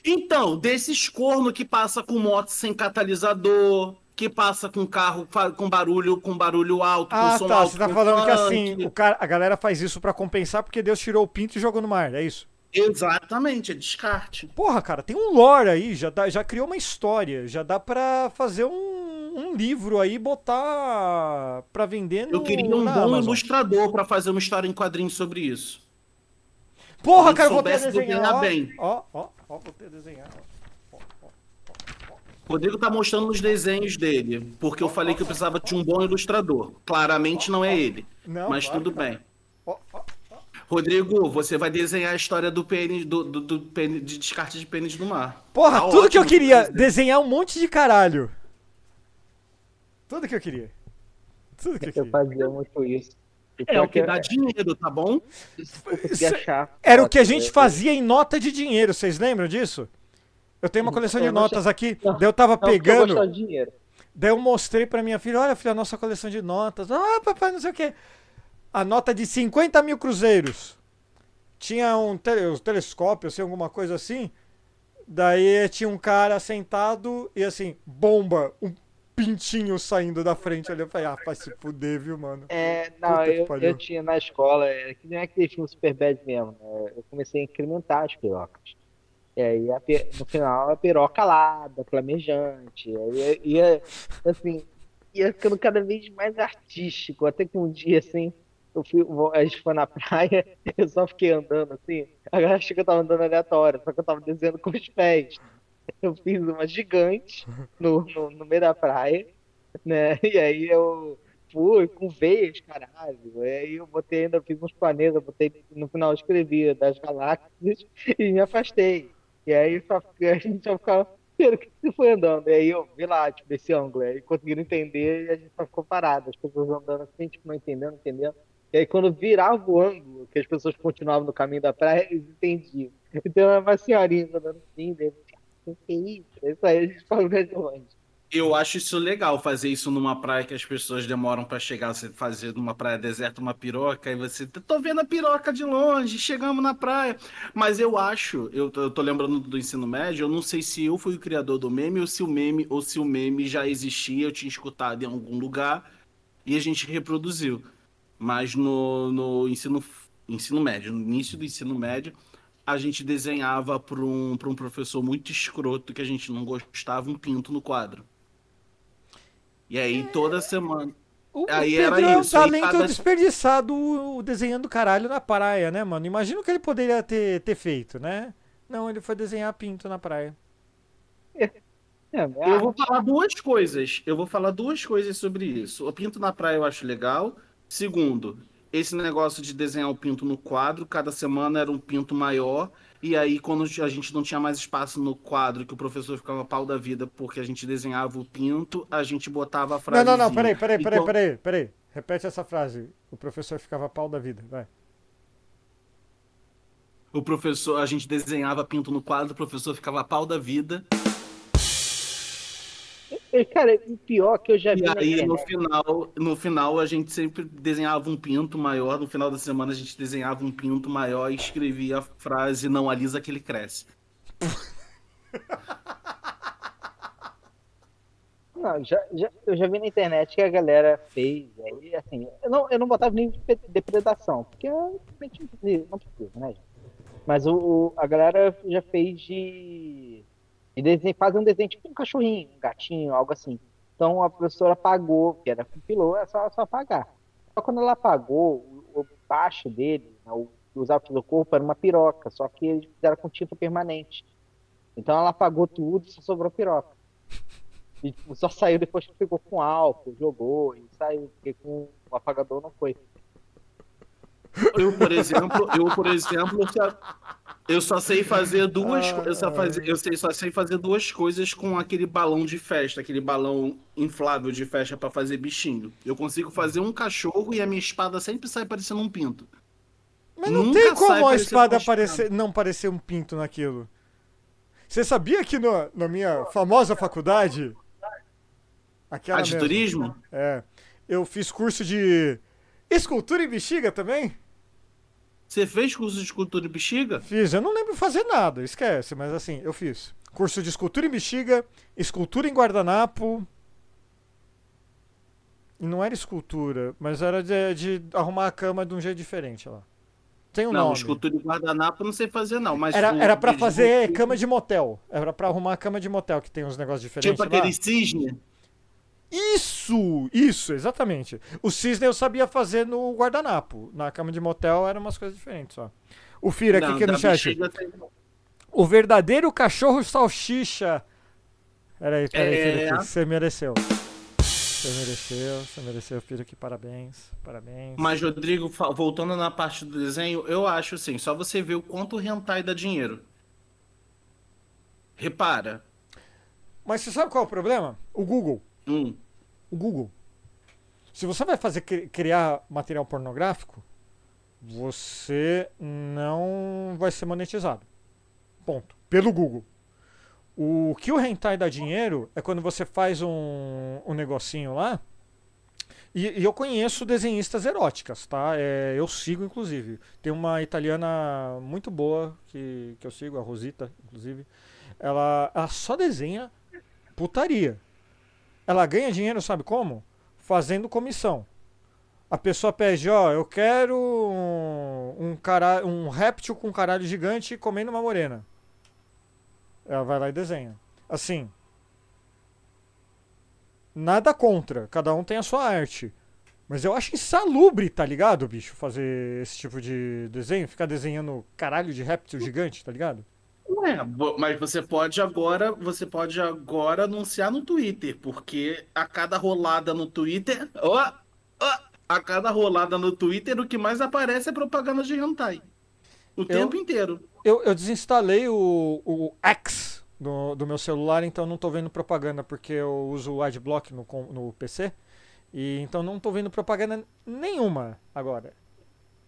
Então, desses corno que passa com moto sem catalisador, que passa com carro com barulho, com barulho alto, Ah, com som tá. alto. Você tá falando que assim, o cara, a galera faz isso pra compensar porque Deus tirou o pinto e jogou no mar, é isso? Exatamente, é descarte. Porra, cara, tem um lore aí, já, dá- já criou uma história, já dá pra fazer um, um livro aí, botar pra vender no Eu queria um bom Amazon. ilustrador pra fazer uma história em quadrinhos sobre isso. Porra, cara, eu vou ter desenhar. Ó, bem. ó, ó, ó, vou ter desenhar. ó. Rodrigo tá mostrando os desenhos dele, porque eu falei que eu precisava de um bom ilustrador. Claramente não é ele, Não, mas tudo bem. Rodrigo, você vai desenhar a história do pênis, do, do, do pênis, de descarte de pênis do mar. Porra, Tá tudo que eu queria, desenhar um monte de caralho. Tudo que eu queria. Tudo que eu Eu queria. fazia muito isso. É pior o que dá dinheiro, tá bom? eu. Era o que a gente fazia em nota de dinheiro, vocês lembram disso? Eu tenho uma coleção de Eu não notas aqui, Não, daí eu tava Não, eu pegando, de dinheiro. daí eu mostrei pra minha filha, olha filha, a nossa coleção de notas. Ah, papai, não sei o quê. A nota de 50 mil cruzeiros. Tinha um, tele, um telescópio, assim, alguma coisa assim. Daí tinha um cara sentado e assim, bomba, um pintinho saindo da frente ali. Eu falei, ah, vai se fuder, viu, mano? É, não, que eu, eu tinha na escola, é, que nem aquele filme Super Bad mesmo, né? Eu comecei a incrementar as pirocas. E aí, no final, a piroca alada, flamejante. Aí ia, assim, ia ficando cada vez mais artístico. Até que um dia, assim, eu fui, a gente foi na praia, eu só fiquei andando assim. A galera que eu tava andando aleatório, só que eu tava desenhando com os pés. Eu fiz uma gigante no, no, no meio da praia, né? E aí eu fui com veias, caralho. E aí eu botei ainda, fiz uns planetas, botei no final eu escrevi das galáxias e me afastei. E aí só, a gente só ficava Pedro, que você foi andando? E aí eu vi lá, tipo, desse ângulo. Aí conseguiram entender e a gente só ficou parado. As pessoas andando assim, tipo, não entendendo, entendendo. E aí quando virava o ângulo, que as pessoas continuavam no caminho da praia, eles entendiam. Então era uma senhorinha andando assim, daí, o que é isso? É isso aí, a gente falou de longe. Eu acho isso legal, fazer isso numa praia que as pessoas demoram pra chegar. Você fazer numa praia deserta uma piroca e você. Tô vendo a piroca de longe, chegamos na praia. Mas eu acho, eu, eu tô lembrando do ensino médio, eu não sei se eu fui o criador do meme ou se o meme, ou se o meme já existia, eu tinha escutado em algum lugar e a gente reproduziu. Mas no, no ensino, ensino médio, no início do ensino médio, a gente desenhava para um, um professor muito escroto que a gente não gostava um pinto no quadro. E aí toda semana. O, o Aí Pedro era é um isso, talento cada- desperdiçado o- desenhando caralho na praia, né, mano? Imagina o que ele poderia ter, ter feito, né? Não, ele foi desenhar pinto na praia. É, Eu vou falar duas coisas. Eu vou falar duas coisas sobre isso. O pinto na praia eu acho legal. Segundo, esse negócio de desenhar o pinto no quadro, cada semana era um pinto maior. E aí, quando a gente não tinha mais espaço no quadro, que o professor ficava pau da vida porque a gente desenhava o pinto, a gente botava a frase. Não, não, não, peraí, peraí, peraí, peraí, peraí. Repete essa frase. O professor ficava pau da vida, vai. O professor, a gente desenhava pinto no quadro, o professor ficava pau da vida. E, Cara, o pior que eu já vi E aí, no final, no final, a gente sempre desenhava um pinto maior. No final da semana, a gente desenhava um pinto maior e escrevia a frase: Não alisa que ele cresce. Não, já, já- eu já vi na internet que a galera fez. Aí, assim, eu não, eu não botava nem depredação, porque eu não precisa, né? Mas o, o- a galera já fez de, de desenho, fazer um desenho tipo um cachorrinho, um gatinho, algo assim. Então a professora pagou, que era compilou, é só, só pagar. Só quando ela pagou, o, baixo dele, né, o que usava pelo corpo, era uma piroca, só que eles fizeram com tinta permanente. Então ela pagou tudo e só sobrou piroca. E tipo, só saiu depois que pegou com álcool, jogou e saiu, porque com o apagador não foi. Eu, por exemplo, eu, por exemplo, só- eu só sei fazer duas, eu só, faz, eu sei, só sei fazer duas coisas com aquele balão de festa, aquele balão inflável de festa pra fazer bichinho. Eu consigo fazer um cachorro e a minha espada sempre sai parecendo um pinto. Mas não Nunca tem como a espada aparecer, não parecer um pinto naquilo. Você sabia que no- na minha famosa faculdade. Aquela A de mesmo, turismo? É. Eu fiz curso de escultura em bexiga também. Você fez curso de escultura e bexiga? Fiz. Eu não lembro fazer nada, esquece, mas assim, eu fiz. Curso de escultura em bexiga, escultura em guardanapo. E não era escultura, mas era de, de arrumar a cama de um jeito diferente lá. Tem um não, nome. escultura e guardanapo eu não sei fazer, não. Mas Era, o- era pra de- fazer cama de motel. Era pra arrumar a cama de motel, que tem uns negócios diferentes Tipo lá. aquele cisne. Isso! Isso, exatamente. O cisne eu sabia fazer no guardanapo. Na cama de motel eram umas coisas diferentes só. O Fira aqui que é no chat. O verdadeiro cachorro salsicha. Peraí, peraí, É. Fira, que você mereceu. Você mereceu, você mereceu, Fira, que parabéns. Parabéns. Mas, Rodrigo, voltando na parte do desenho, eu acho assim, só você ver o quanto o hentai dá dinheiro. Repara. Mas você sabe qual é o problema? O Google. Hum, o Google. Se você vai fazer cri- criar material pornográfico, você não vai ser monetizado. Ponto. Pelo Google. O que o hentai dá dinheiro é quando você faz um, um negocinho lá. E, e eu conheço desenhistas eróticas, tá? É, eu sigo, inclusive. Tem uma italiana muito boa que, que eu sigo, a Rosita, inclusive. Ela, ela só desenha putaria. Ela ganha dinheiro, sabe como? Fazendo comissão. A pessoa pede, ó, eu quero um, um, cara, um réptil com caralho gigante comendo uma morena. Ela vai lá e desenha. Assim. Nada contra, cada um tem a sua arte. Mas eu acho insalubre, tá ligado, bicho? Fazer esse tipo de desenho, ficar desenhando caralho de réptil gigante, tá ligado? Ué, mas você pode agora, você pode agora anunciar no Twitter, porque a cada rolada no Twitter, ó, ó, a cada rolada no Twitter o que mais aparece é propaganda de hentai. O tempo inteiro. Eu, eu desinstalei o, o X, do, do meu celular, então não tô vendo propaganda porque eu uso o Adblock no, no PC. E então não tô vendo propaganda nenhuma agora.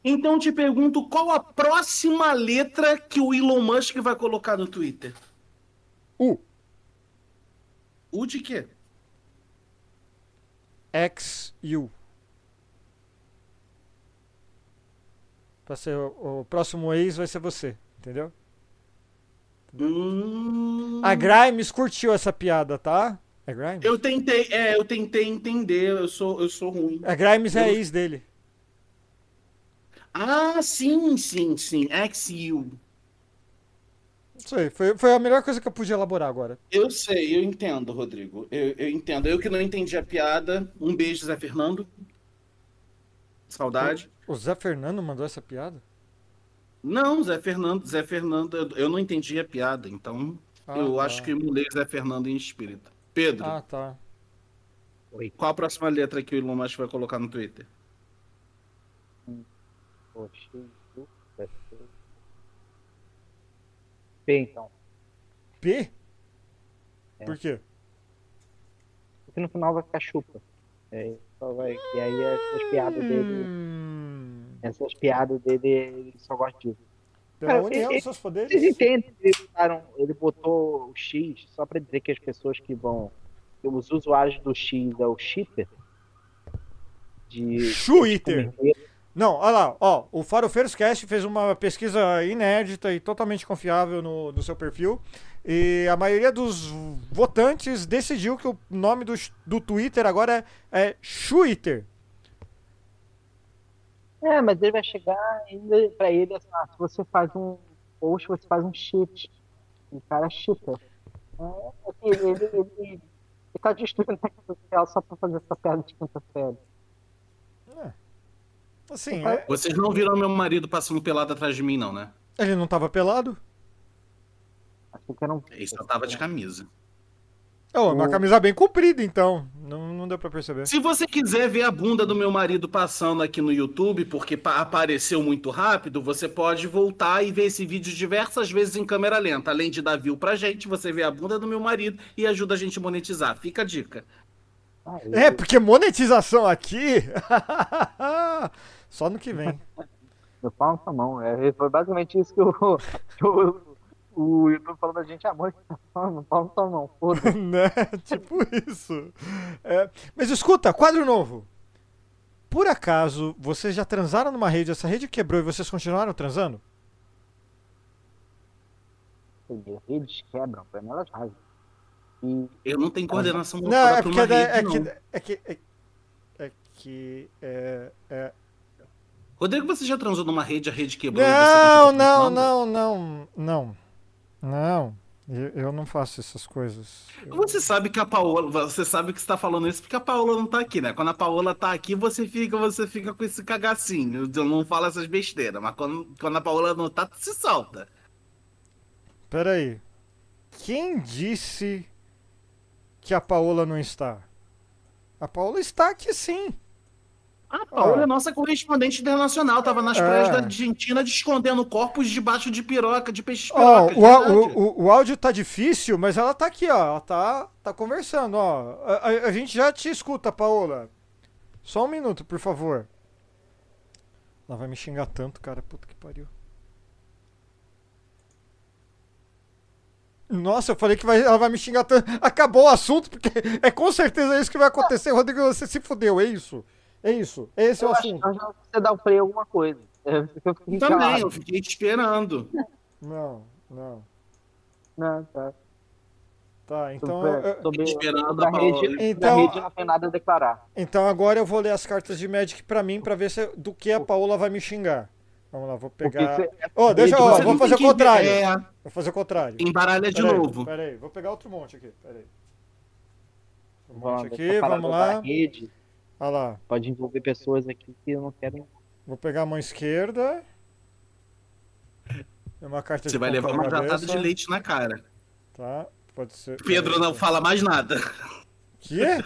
Então te pergunto qual a próxima letra que o Elon Musk vai colocar no Twitter? U, O de quê? X, U. Pra ser o, o próximo ex vai ser você, entendeu? Hum, A Grimes curtiu essa piada, tá? É Grimes? Eu tentei, é, eu tentei entender, eu sou, eu sou ruim. A Grimes é a Eu- ex dele. Ah, sim, sim, sim. XU. Isso aí, foi, foi a melhor coisa que eu pude elaborar agora. Eu sei, eu entendo, Rodrigo. Eu, eu entendo. Eu que não entendi a piada. Um beijo, Zé Fernando. Saudade. O Zé Fernando mandou essa piada? Não, Zé Fernando, Zé Fernando, eu, eu não entendi a piada, então Ah, eu tá. acho que eu emulei Zé Fernando em espírito. Pedro, Ah, tá. Oi. qual a próxima letra que o Elon Musk vai colocar no Twitter? Poxa, U, vai ser- P, então. P? É. Por quê? Porque no final vai ficar chupa. É, só vai, e aí essas piadas dele. Hum, Essas piadas dele, ele só gosta disso. pela Cara, união dos seus Vocês poderes? entendem que eles botaram- ele botou o X só pra dizer que as pessoas que vão. Os usuários do X é o shipper? De. Twitter. de- Não, olha lá, ó, o Farofeiros Cast fez uma pesquisa inédita e totalmente confiável no, no seu perfil. E a maioria dos votantes decidiu que o nome do, do Twitter agora é, é Twitter. É, mas ele vai chegar ainda pra ele assim, ah, se você faz um post, você faz um cheat. O cara chita. É, assim, ele, ele, ele, tá destruindo a rede social só pra fazer essa piada de quinta série. Assim, é- Vocês não viram meu marido passando pelado atrás de mim, não, né? ele não tava pelado? Achei que era um. Ele só tava de camisa. Oh, uma O- camisa bem comprida, então. Não, não deu pra perceber. Se você quiser ver a bunda do meu marido passando aqui no YouTube, porque pa- apareceu muito rápido, você pode voltar e ver esse vídeo diversas vezes em câmera lenta. Além de dar view pra gente, você vê a bunda do meu marido e ajuda a gente a monetizar. Fica a dica. Ah, É, porque monetização aqui. Só no que vem. Meu pau na sua mão. É, foi basicamente isso que o, que o, o YouTube falou pra gente, amor, tá falando, pau na sua mão, foda-se. né? Tipo isso. É, mas escuta, quadro novo. Por acaso, vocês já transaram numa rede, essa rede quebrou e vocês continuaram transando? Redes quebram, pra mim elas rasgam. E Eu não tenho coordenação Não, motora é pra porque uma é, rede, é não. que. É que. É, é que. É, é... Rodrigo, você já transou numa rede, a rede quebrou Não, não, não, não, não. Não. Eu, não faço essas coisas. Você sabe que a Paola, você sabe que está falando isso porque a Paola não tá aqui, né? Quando a Paola tá aqui, você fica, você fica com esse cagacinho, eu não fala essas besteiras, mas quando, quando a Paola não tá, se solta. Peraí. Quem disse que a Paola não está? A Paola está aqui sim. A Paola Ah. é nossa correspondente internacional, tava nas É. praias da Argentina escondendo corpos debaixo de piroca, de peixes Ó, piroca. o, o, o, o áudio tá difícil, mas ela tá aqui, ó. Ela tá, tá conversando, ó. A, a- a gente já te escuta, Paola. Só um minuto, por favor. Ela vai me xingar tanto, cara. Puta que pariu. Nossa, eu falei que vai- ela vai me xingar tanto. Acabou o assunto, porque é com certeza isso que vai acontecer. Rodrigo, você se fudeu, é isso? É isso. Esse é o eu acho assunto. que já você dá o play alguma coisa. É, eu fiquei Também, eu fiquei te esperando. Não, não. Não, tá. Tá, então. Sobre- eu- esperando a rede, sobre Então- rede não tem nada a declarar. Então agora eu vou ler as cartas de Magic pra mim pra ver se, do que a Paola vai me xingar. Vamos lá, vou pegar. você- Ó, deixa, Você vou fazer o contrário. É, Vou fazer o contrário. embaralha de novo. Pera aí, vou pegar outro monte aqui. Pera aí. Um Vamos monte lá, aqui, vamos lá. Rede Olha lá. pode envolver pessoas aqui que eu não quero. Vou pegar a mão esquerda. Uma carta Você de vai levar uma tratada cabeça. de leite na cara. Tá, pode ser. Pedro não fala mais nada. Que? É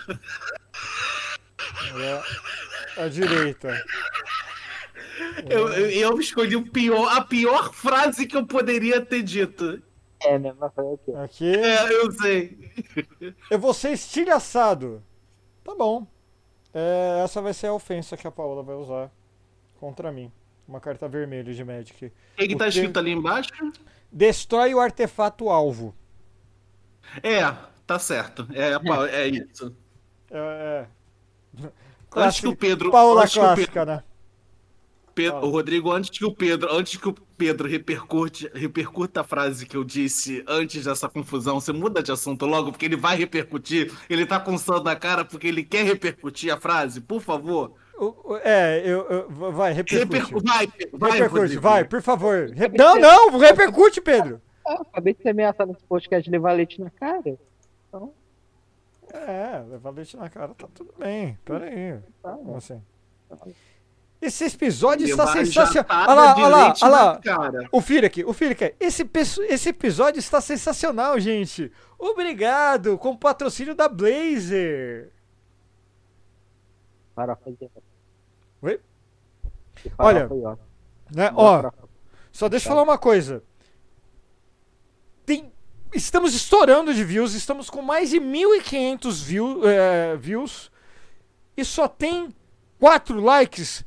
a direita. Eu, eu, escolhi o pior, a pior frase que eu poderia ter dito. É, né? Mas fazer o quê? Aqui. É, eu sei. Eu vou ser estilhaçado. Tá bom. É, essa vai ser a ofensa que a Paola vai usar contra mim. Uma carta vermelha de Magic. O que, que tá escrito ali embaixo? Destrói o artefato alvo. É, tá certo. É, é isso. É. é. Antes que o Pedro. Paola o Pedro- clássica, né? Pe- Fala. o Rodrigo, antes que o Pedro, antes que o Pedro repercute, repercuta a frase que eu disse antes dessa confusão, você muda de assunto logo, porque ele vai repercutir. Ele tá com sangue na cara porque ele quer repercutir a frase, por favor. É, eu, eu- vai, repercute. Repercu vai, vai, repercute, Rodrigo. vai, por favor. Re- Não, não, repercute, Pedro. Acabei de ser ameaçado nesse podcast de levar leite na cara. Então, É, levar leite na cara, tá tudo bem. Pera aí. tá, Como assim? Esse episódio está sensacional. Olha lá, olha lá, olha lá. cara. O Firek, o Firek, esse, esse episódio está sensacional, gente. Obrigado, com o patrocínio da Blazer. farofa de Oi? Olha. Né? Ó, só deixa eu falar uma coisa. Tem, estamos estourando de views, estamos com mais de 1.500 view, é, views e só tem 4 likes.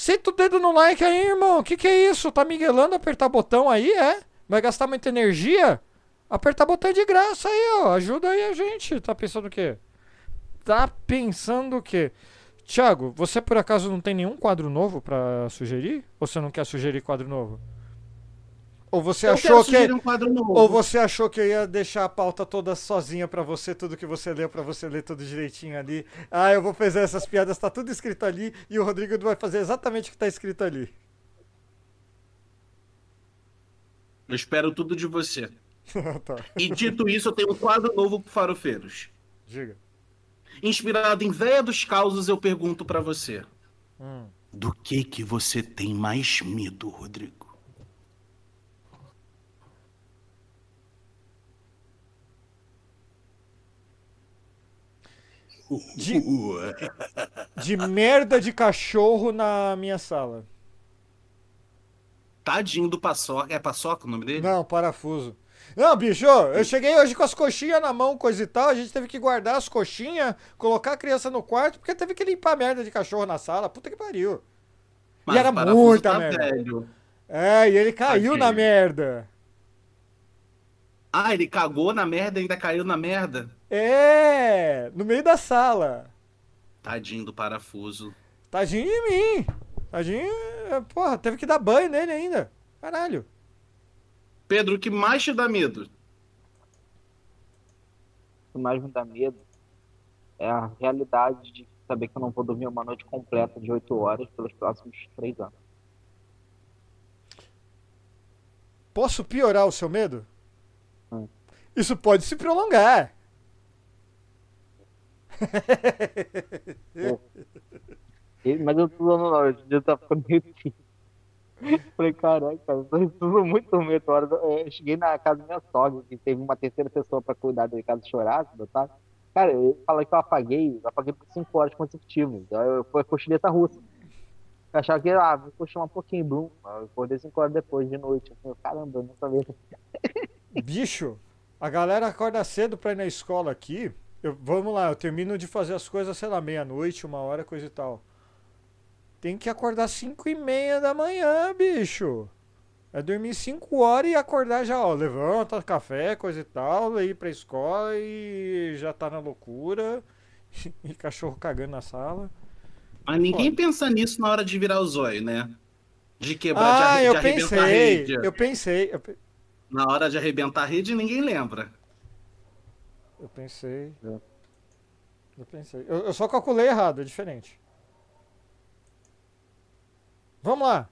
Senta o dedo no like aí, irmão. O que, que é isso? Tá miguelando apertar botão aí, é? Vai gastar muita energia? Apertar botão é de graça aí, ó. Ajuda aí a gente. Tá pensando o quê? Tá pensando o quê? Thiago, você por acaso não tem nenhum quadro novo pra sugerir? Ou você não quer sugerir quadro novo? Ou você Eu achou que um quadro novo. ou você achou que eu ia deixar a pauta toda sozinha pra você, tudo que você leu pra você ler tudo direitinho ali? Ah, eu vou fazer essas piadas, tá tudo escrito ali e o Rodrigo vai fazer exatamente o que tá escrito ali. Eu espero tudo de você. tá, E dito isso, eu tenho um quadro novo pro Farofeiros. diga. Inspirado em Véia dos Causos, eu pergunto pra você. Hum. Do que que você tem mais medo, Rodrigo? De, de merda de cachorro na minha sala. Tadinho do Paçoca. É Paçoca o nome dele? Não, parafuso. Não, bicho, eu cheguei hoje com as coxinhas na mão, coisa e tal. A gente teve que guardar as coxinhas, colocar a criança no quarto, porque teve que limpar a merda de cachorro na sala. Puta que pariu. Mas e era muita tá merda. velho. É, e ele caiu Tadinho. na merda. Ah, ele cagou na merda e ainda caiu na merda? É, no meio da sala. Tadinho do parafuso. Tadinho de mim. Tadinho, é, porra, teve que dar banho nele ainda. Caralho. Pedro, o que mais te dá medo? O que mais me dá medo é a realidade de saber que eu não vou dormir uma noite completa de 8 horas pelos próximos 3 anos. Posso piorar o seu medo? Hum. Isso pode se prolongar. E- Mas eu tô dando não, esse dia tá ficando meio triste. Falei, caraca, cara, eu tudo muito medo. Do- Eu cheguei na casa da minha sogra, que teve uma terceira pessoa pra cuidar da casa chorar, tá? Cara, eu falei que eu apaguei, eu apaguei por 5 horas consecutivas. Aí eu- Foi cochileta russa. Eu achava que, ah, vou cochilar um pouquinho. Aí Eu acordei 5 horas depois de noite. Eu, caramba, eu não sabia. Bicho, a galera acorda cedo pra ir na escola aqui. Eu- vamos lá, eu termino de fazer as coisas, sei lá, meia-noite, uma hora, coisa e tal. Tem que acordar 5 e meia da manhã, bicho. É dormir 5 horas e acordar já, ó. Levanta, café, coisa e tal, ir pra escola e já tá na loucura. E cachorro cagando na sala. Mas ninguém pensa nisso na hora de virar o zóio, né? De quebrar, de Ah, de, eu arrebentar a pensei. rede. Eu pensei. Eu, pe- Na hora de arrebentar a rede, ninguém lembra. Eu pensei. É. Eu pensei. Eu, eu só calculei errado, é diferente. Vamos lá.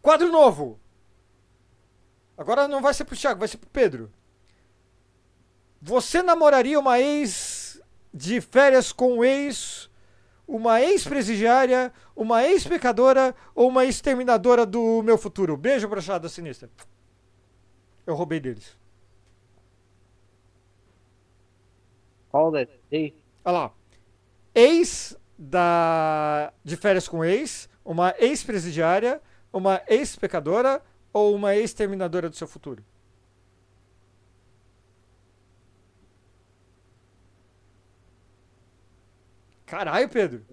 Quadro novo. Agora não vai ser pro Thiago, vai ser pro Pedro. Você namoraria uma ex de férias com um ex, uma ex-presidiária, uma ex-pecadora ou uma ex-terminadora do meu futuro? Beijo, brochada sinistra. Eu roubei deles. É Olha lá. Ex da. de férias com ex, uma ex-presidiária, uma ex-pecadora ou uma ex-terminadora do seu futuro? Caralho, Pedro!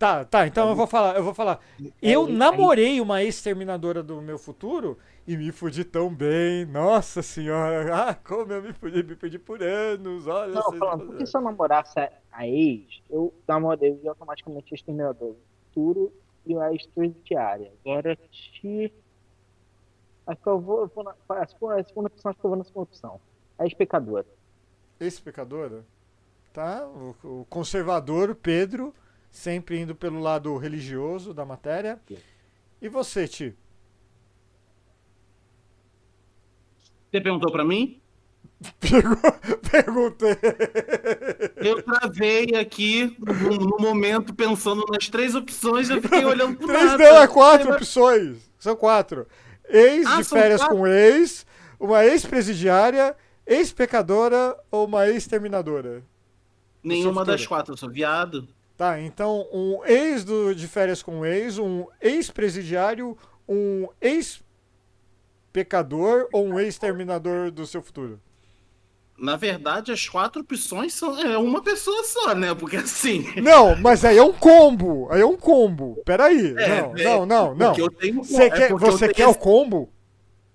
Tá, tá, então eu vou falar, eu vou falar. Eu aí- namorei uma exterminadora do meu futuro e me fudi tão bem. Nossa senhora. Ah, como eu me fudi, me fudi por anos. Olha Não, falando, porque se eu namorasse a, ex, eu namorei automaticamente exterminador do futuro e a ex-diária. Agora, te... Acho que eu vou, eu vou na, a segunda, a segunda opção, acho que eu vou na segunda opção. A ex-pecadora. Ex-pecadora? Tá? O, o conservador Pedro, sempre indo pelo lado religioso da matéria. E você, Ti? Você perguntou pra mim? Pergu- Perguntei. Eu travei aqui no, no momento pensando nas três opções e eu fiquei olhando pro Três nada. não, é quatro opções. São quatro. Ex Ah, de férias quatro? com ex, uma ex-presidiária, ex-pecadora ou uma ex-terminadora? Nenhuma das quatro, eu sou viado. Tá, então um ex do, de férias com ex, um ex-presidiário, um ex-pecador ou um ex-terminador do seu futuro? Na verdade, as quatro opções são é uma pessoa só, né? Porque assim. Não, mas aí é um combo. Aí é um combo. Peraí. É, não, é, não, não, não. porque eu tenho- Você é quer, você tenho quer o esse- combo?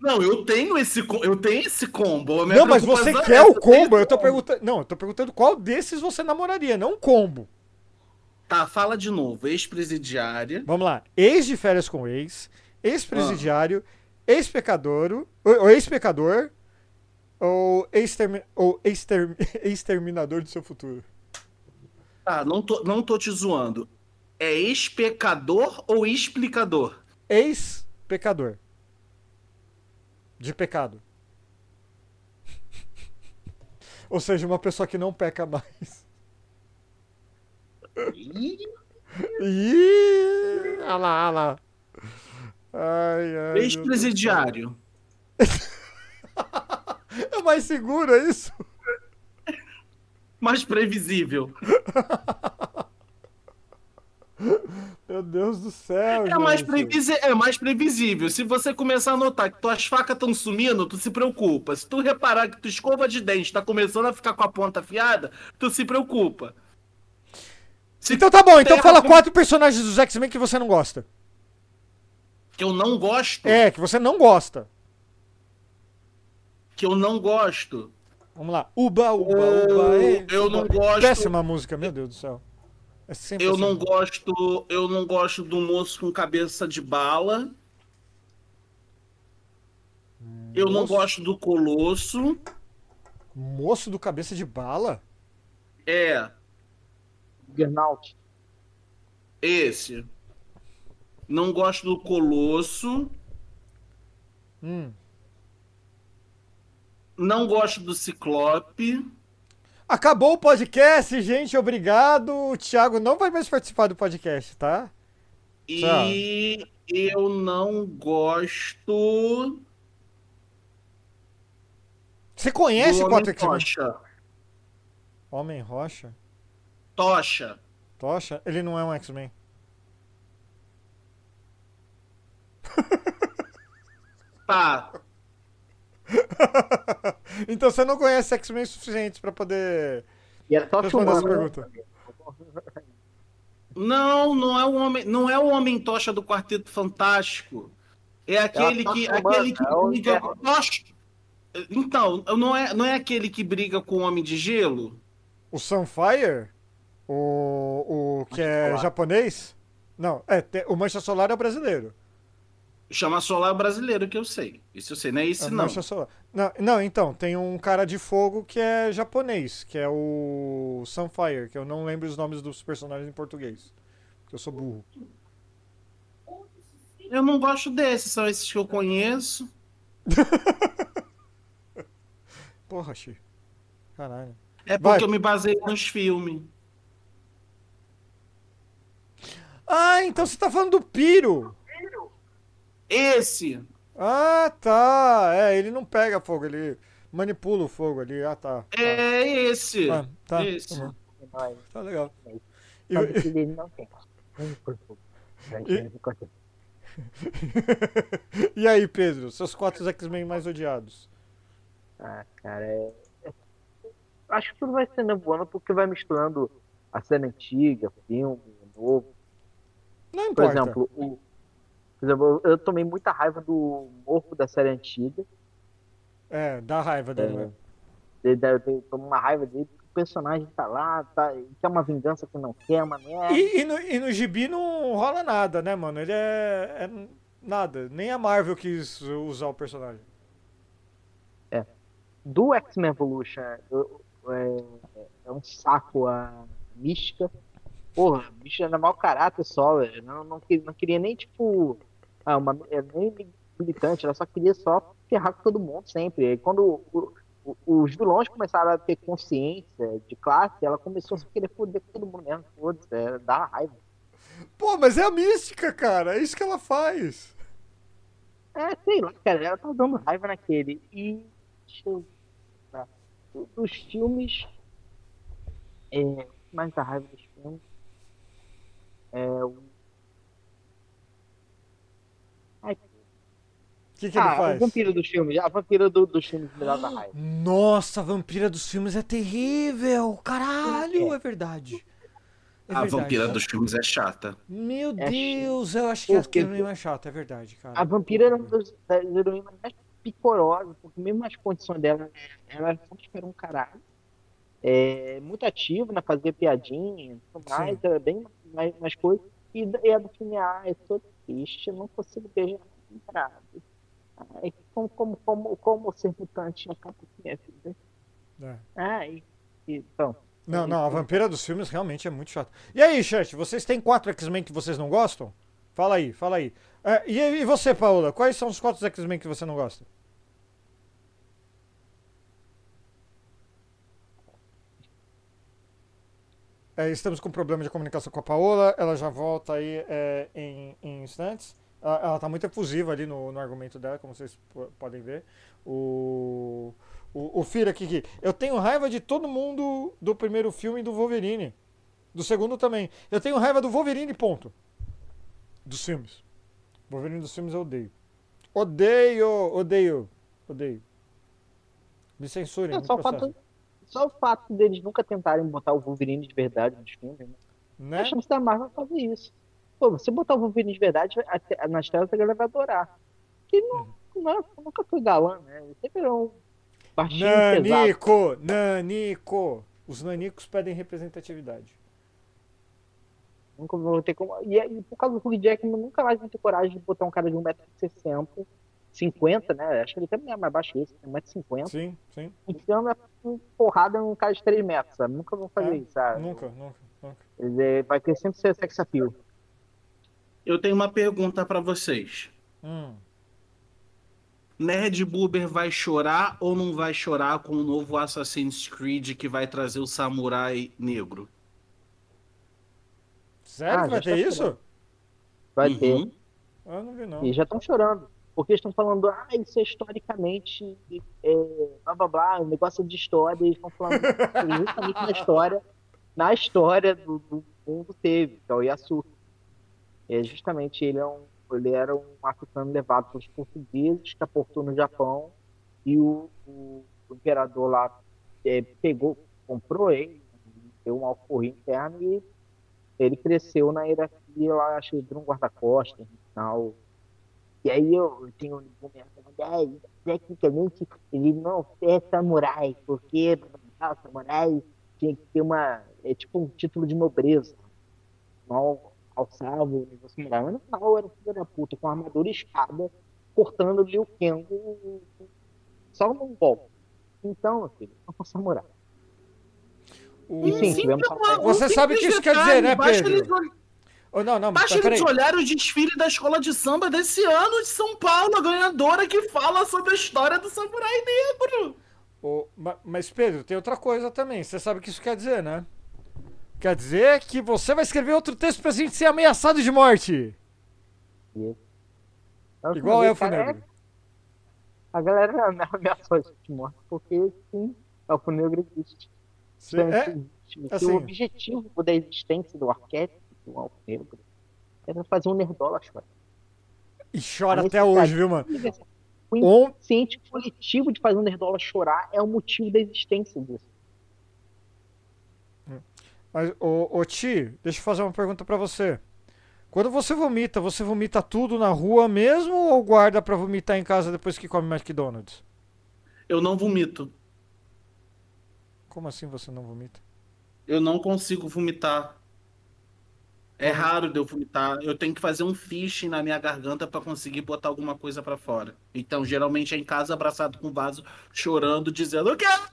Não, eu tenho esse, eu tenho esse combo. Não, mas você preocupação quer é o combo. Eu tô perguntando. Não, eu tô perguntando qual desses você namoraria, não um combo. Tá, fala de novo. Ex-presidiária. Vamos lá. Ex de férias com ex, ex-presidiário, Ah. ex-pecador, ou ou ex-pecador, ou ex-termi- ou ex-term- ex-terminador do seu futuro. Tá, não tô, não tô te zoando. É ex-pecador ou explicador? Ex-pecador. De pecado. Ou seja, uma pessoa que não peca mais. Ih, olha lá, olha lá. Ai, ai. Ex-presidiário. É mais seguro, é isso? Mais previsível. Meu Deus do céu, É mais, previsi- é mais previsível. Se você começar a notar que tuas facas estão sumindo, tu se preocupa. Se tu reparar que tua escova de dente tá começando a ficar com a ponta afiada, tu se preocupa. Então tá bom, então fala quatro personagens dos X-Men que você não gosta. que eu não gosto, É, que você não gosta. que eu não gosto. Vamos lá. Uba, uba, uba. eu uba. não gosto. Péssima música, meu Deus do céu. É Eu assim. não gosto, eu não gosto do moço com cabeça de bala. Eu não Moço? gosto do colosso. Moço do cabeça de bala? É, Burnout. esse. Não gosto do colosso. Hum. Não gosto do ciclope. Acabou o podcast, gente. Obrigado. O Thiago não vai mais participar do podcast, tá? E eu não gosto Você conhece o Homem? Tocha. Homem Rocha? Tocha. Tocha? Ele não é um X-Men. Tá. então você não conhece X-Men suficientes pra poder E era só responder essa filmando. pergunta. Não, não é o homem, não é o homem tocha do Quarteto Fantástico. É aquele Tocha que, humana, aquele que é o briga. Inferno. Tocha- Então, não é, não é aquele que briga com o Homem de Gelo? O Sunfire? O, o que é Solar. japonês? Não, é, o Mancha Solar é o brasileiro. Chama Solar Brasileiro, que eu sei. Isso eu sei, não é É esse o não. Mancha Solar. Não, não, então, tem um cara de fogo que é japonês, que é o Sunfire, que eu não lembro os nomes dos personagens em português. Porque eu sou burro. Eu não gosto desses, são esses que eu conheço. Porra, Xi. Caralho. É Vai. porque eu me baseio nos filmes. Ah, então você tá falando do Piro. Esse, Ah, tá. É, ele não pega fogo, ele manipula o fogo ali. Ah, tá. Tá, é esse. Ah, tá. esse. Uhum. Tá legal. E, sabe que ele não tem. e aí, Pedro, seus quatro X-Men mais odiados? Ah, cara, é... é- Acho que tudo vai ser nevoando porque vai misturando a série antiga, filme, novo. Não Por importa. exemplo, o, por exemplo, eu tomei muita raiva do morro da série antiga. É, dá raiva dele, É. né? Ele deve uma raiva dele, porque o personagem tá lá, tá, quer uma vingança que não quer, uma merda. E, e no, e no gibi não rola nada, né, mano? Ele é, é nada. Nem a Marvel quis usar o personagem. Do X-Men Evolution eu- é, é um saco a mística. Porra, a mística era mau caráter só, velho. Não, não, não queria nem, tipo, ah, uma, nem militante, ela só queria só ferrar com todo mundo sempre. E quando o- o- os vilões começaram a ter consciência de classe, ela começou a querer foder com todo mundo mesmo. Foda-se, é, dá raiva. Pô, mas é a mística, cara. É isso que ela faz. É, sei lá, cara, ela tá dando raiva naquele. E. Deixa eu. Tá. Do- Dos filmes. É, o que mais dá raiva dos filmes. É o. Ai, O que, que ele ah, faz? vampiro dos filmes. A vampira do- dos filmes me dá raiva. Nossa, a vampira dos filmes é terrível. Caralho, é verdade. É A verdade. vampira dos filmes é chata. Meu É Deus, eu acho que a Porque- heroína é chata, é verdade, cara. A vampira era uma das, das heroínas mais picorosas, porque mesmo as condições dela, ela sempre era um caralho. É, muito ativa, né? Fazia piadinha e tudo mais, era bem mais, mais coisa. E, e a do filme, ah, eu tô triste, eu não consigo beijar namorado. Ai, como, como, como, como ser mutante acaba com minha vida. É. Ai, então. Não, não, a vampira dos filmes realmente é muito chata. E aí, chat, vocês têm quatro X-Men que vocês não gostam? Fala aí, fala aí. É, e, e você, Paola, quais são os quatro X-Men que você não gosta? É, estamos com problema de comunicação com a Paola, ela já volta aí é, em, em instantes. Ela, ela tá muito efusiva ali no, no argumento dela, como vocês po- podem ver. O, o, o Fira aqui, eu tenho raiva de todo mundo do primeiro filme do Wolverine. Do segundo também. Eu tenho raiva do Wolverine, ponto. Dos filmes. Wolverine dos filmes eu odeio. Odeio, odeio, odeio. Me censurem, É, só, só o fato deles nunca tentarem botar o Wolverine de verdade nos filmes, né? Né? A chance da Marvel fazer isso. Pô, você botar o Wolverine de verdade nas telas a galera vai adorar. Que não, não é- nunca foi galã, né? Ele sempre era um baixinho pesado. Nanico, Nanico. Os nanicos pedem representatividade. Nunca vou ter como. E, e por causa do Hugh Jackman, nunca mais vou ter coragem de botar um cara de 1,60m, 50, né? Acho que ele também é mais baixo que esse, 1,50m, Sim, sim. enfiando a porrada num cara de 3 metros, sabe? Nunca vou fazer É, isso, sabe? Nunca, nunca, nunca. Ele vai ter sempre ser sex appeal. Eu tenho uma pergunta pra vocês. Hum. Nerd Buber vai chorar ou não vai chorar com o novo Assassin's Creed que vai trazer o samurai negro? Sério Ah, que vai ter isso? Vai Uhum. ter. Eu não vi, não. E já estão chorando. Porque estão falando, ah, isso é historicamente, é, blá blá blá, um negócio de história, e eles estão falando justamente na história, na história do, do mundo teve, que é o Yasuo. É justamente ele, é um, ele era um africano levado pelos portugueses, que aportou no Japão, e o, o, o imperador lá é, pegou, comprou ele, deu um alforria interno e ele cresceu na hierarquia lá, acho que virou um guarda-costas e tal. E aí eu tenho um argumento, tecnicamente ele não é samurai, porque ah, samurai tinha que ter uma, é tipo um título de nobreza. Mal alçava o nível samurai, mas no final era um filho da puta com armadura e espada, cortando o Liu Kang só num golpe. Então, meu filho, não é samurai. O- Enfim, Um tivemos simples- só- um Você sabe o que isso quer dizer, né, Pedro? Oh, não, não, Basta eles olharem o desfile da escola de samba desse ano de São Paulo, a ganhadora que fala sobre a história do samurai negro. Ma- mas, Pedro, tem outra coisa também. Você sabe o que isso quer dizer, né? Quer dizer que você vai escrever outro texto pra gente ser ameaçado de morte. Então, Igual Elfo cara, Negro. A galera ameaçou a gente de morte, porque sim, Elfo Negro existe. Sim, Então, é, assim, assim. o objetivo da existência do arquétipo do Elfo Negro era fazer um nerdola chorar. e chora até hoje, viu, mano? O On- inconsciente coletivo de fazer um nerdola chorar é o motivo da existência disso. Mas, ô, ô Ti, deixa eu fazer uma pergunta pra você. Quando você vomita, você vomita tudo na rua mesmo ou guarda pra vomitar em casa depois que come McDonald's? Eu não vomito. Como assim você não vomita? Eu não consigo vomitar. É raro de eu vomitar. Eu tenho que fazer um fishing na minha garganta pra conseguir botar alguma coisa pra fora. Então, geralmente é em casa, abraçado com o vaso, chorando, dizendo: Eu quero.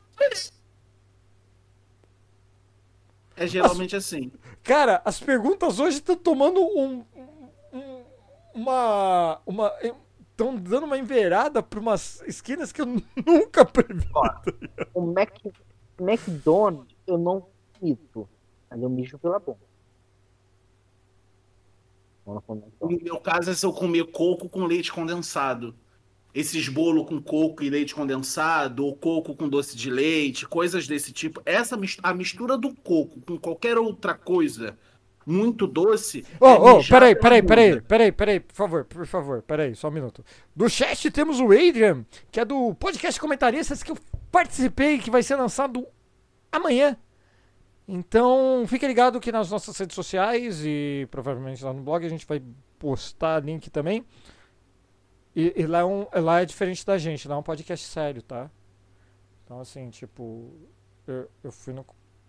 É geralmente assim. Cara, as perguntas hoje estão tomando um, um- uma. uma Estão dando uma enverada pra umas esquinas que eu nunca previ. O Mac, McDonald's eu não mito, mas eu mijo pela boca. No meu caso é se eu comer coco com leite condensado. Esses bolo com coco e leite condensado, ou coco com doce de leite, coisas desse tipo. Essa a mistura do coco com qualquer outra coisa muito doce. Ô, é ô, mijar peraí, peraí, peraí, peraí, peraí, por favor, por favor, peraí, só um minuto. Do chat temos o Adrian, que é do podcast Comentaristas, que eu participei, que vai ser lançado amanhã. Então, fique ligado que nas nossas redes sociais e provavelmente lá no blog a gente vai postar link também. E, e lá, é um, lá é diferente da gente, lá é um podcast sério, tá? Então, assim, tipo, eu, eu fui no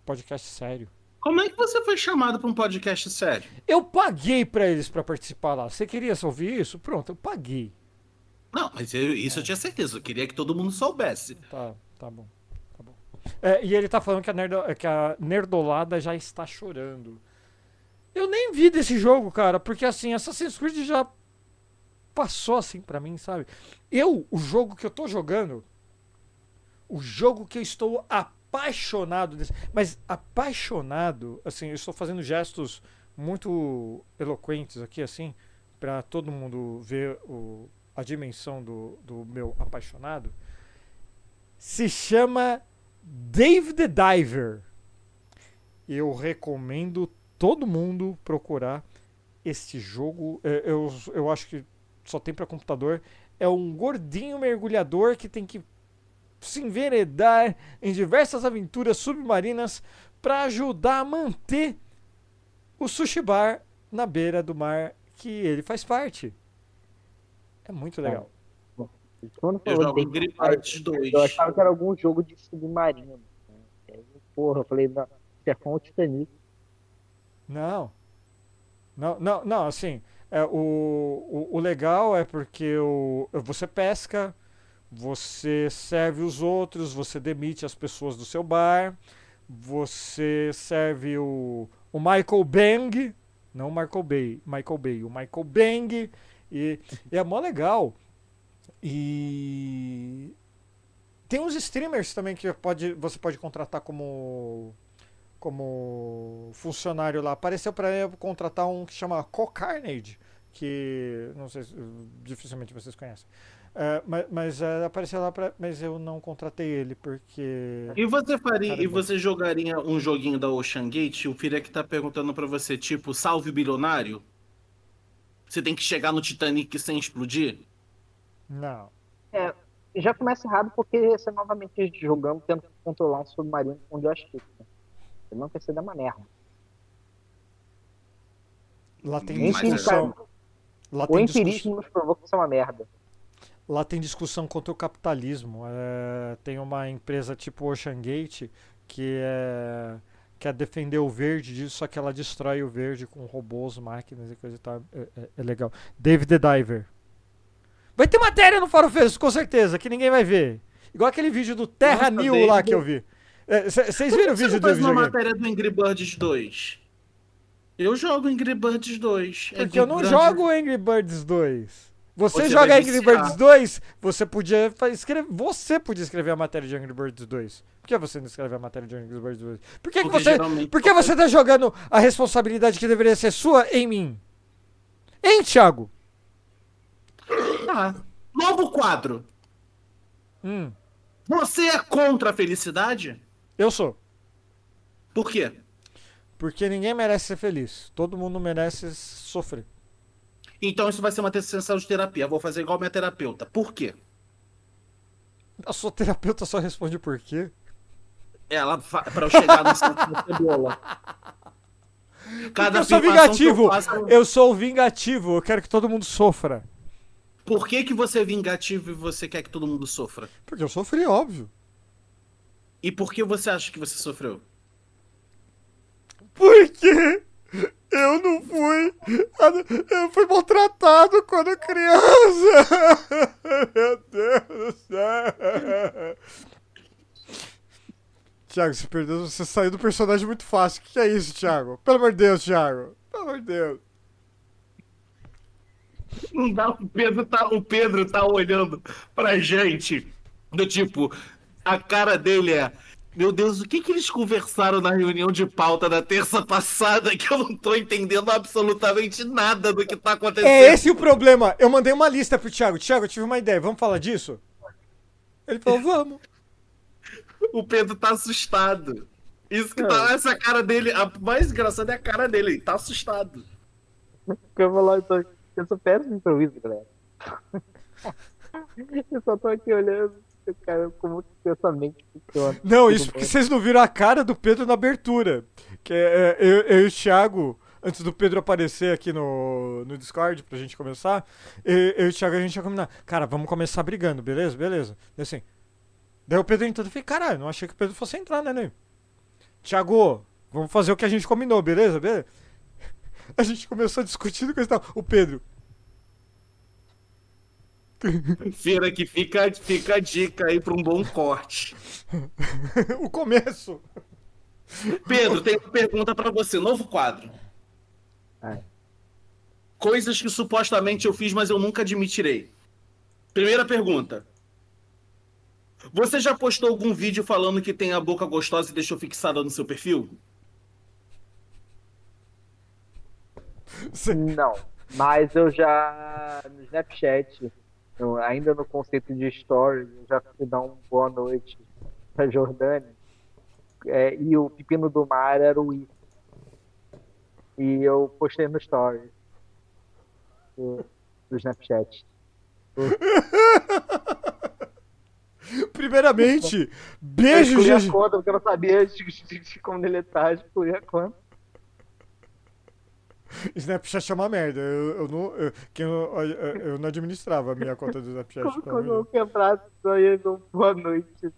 podcast sério. Como é que você foi chamado para um podcast sério? Eu paguei pra eles pra participar lá. Você queria ouvir isso? Pronto, eu paguei. Não, mas eu- isso eu tinha certeza. Eu queria que todo mundo soubesse. Tá, tá bom. É, e ele tá falando que a, nerdo- que a nerdolada já está chorando. Eu nem vi desse jogo, cara, porque assim, Assassin's Creed já passou assim pra mim, sabe? Eu, o jogo que eu tô jogando, o jogo que eu estou apaixonado desse, mas apaixonado, assim, eu estou fazendo gestos muito eloquentes aqui, assim, pra todo mundo ver o, a dimensão do, do meu apaixonado. Se chama Dave the Diver. Eu recomendo todo mundo procurar este jogo. É, Eu, eu acho que só tem para computador. É um gordinho mergulhador que tem que se enveredar em diversas aventuras submarinas para ajudar a manter o sushi bar na beira do mar que ele faz parte. É muito legal. Quando Eu falou jogo Angry Birds 2. Eu achava que era algum jogo de submarino. né? Aí, Porra, eu falei, não, Chefão Titanic. Não. Não, não, não, assim, é, o, o, o legal é porque o, você pesca, você serve os outros, você demite as pessoas do seu bar, você serve o, o Michael Bang, não o Michael Bay, Michael Bay, o Michael Bang, e, e é mó legal. E tem uns streamers também que pode, você pode contratar como como funcionário lá. Apareceu para eu contratar um que chama Co-Carnage, que não sei, se- dificilmente vocês conhecem. É, mas mas é, apareceu lá, pra, mas eu não contratei ele porque E você faria, Cara, e você jogaria um joguinho da Ocean Gate? O Firek tá perguntando pra você, tipo, salve bilionário? Você tem que chegar no Titanic sem explodir? Não. E já começa errado porque você novamente jogando, tentando controlar um submarino com joystick. Você não quer ser dar uma merda. Lá tem é- discussão. Lá O discussão empirismo nos provou que isso é uma merda. lá tem discussão contra o capitalismo. É, tem uma empresa tipo Ocean Gate que é, quer defender o verde disso, só que ela destrói o verde com robôs, máquinas e coisa e tal. É, é- é legal. David the Diver. Vai ter matéria no Farofeiros, com certeza, que ninguém vai ver. Igual aquele vídeo do Terra Nossa, New lá que eu vi. Vocês Por viram o vídeo do faz uma matéria do Angry Birds 2? Eu jogo Angry Birds 2. É Porque eu não grande- jogo Angry Birds 2. Você, Você joga Angry. Birds 2, você podia escrever, você podia escrever a matéria de Angry Birds 2. Por que você não escreve a matéria de Angry Birds 2? Por que, que você, por que você tá jogando a responsabilidade que deveria ser sua em mim? Hein, Thiago? Tá. Novo quadro. Hum, Você é contra a felicidade? eu sou. Por quê? Porque ninguém merece ser feliz. Todo mundo merece sofrer. Então isso vai ser uma sessão de terapia. Eu vou fazer igual minha terapeuta. Por quê? A sua terapeuta só responde por quê? Ela pra eu chegar no cebola. Cada eu sou vingativo. eu faço- Eu sou vingativo. Eu quero que todo mundo sofra. Por que, que você é vingativo e você quer que todo mundo sofra? Porque eu sofri, óbvio. E por que você acha que você sofreu? Porque eu não fui. Eu fui maltratado quando criança. Meu Deus do céu. Thiago, você perdeu. Você saiu do personagem muito fácil. O que é isso, Thiago? Pelo amor de Deus, Thiago. Pelo amor de Deus. Não dá, o Pedro tá, o Pedro tá olhando pra gente. Do tipo, a cara dele é. Meu Deus, o que que eles conversaram na reunião de pauta da terça passada que eu não tô entendendo absolutamente nada do que tá acontecendo? É esse o problema. Eu mandei uma lista pro Thiago. Thiago, eu tive uma ideia. Vamos falar disso? Ele falou, vamos. O Pedro tá assustado. Isso que tá. Essa cara dele. A mais engraçada é a cara dele. Ele tá assustado. Eu vou lá, então, eu sou péssimo improviso, galera. Eu só tô aqui olhando, cara, como que pensamento funciona. Não, isso porque vocês não viram a cara do Pedro na abertura. Que é, é, eu, eu e o Thiago, antes do Pedro aparecer aqui no, no Discord pra gente começar, eu, eu e o Thiago a gente ia combinar. Cara, vamos começar brigando, beleza? Beleza. Daí assim. Daí o Pedro entrando e falei, caralho, não achei que o Pedro fosse entrar, né, né? Thiago, vamos fazer o que a gente combinou, beleza? Beleza? A gente começou discutindo coisa e tal. O Pedro. Feira que fica, fica a dica aí pra um bom corte. o começo. Pedro, tem uma pergunta pra você. Novo quadro. Ai. Coisas que supostamente eu fiz, mas eu nunca admitirei. Primeira pergunta. Você já postou algum vídeo falando que tem a boca gostosa e deixou fixada no seu perfil? Você- Não, mas eu já no Snapchat, no- ainda no conceito de story, eu já fui dar uma boa noite pra Jordânia. É, e o pepino do mar era o I. E eu postei no story do, do Snapchat. Primeiramente, Eu beijo, a GG. conta porque eu não sabia de, de, de como deletar, excluí a conta. Snapchat é uma merda. Eu, eu não, eu, eu, eu, não administrava a minha conta do Snapchat. Quebrasse só ia dar boa noite.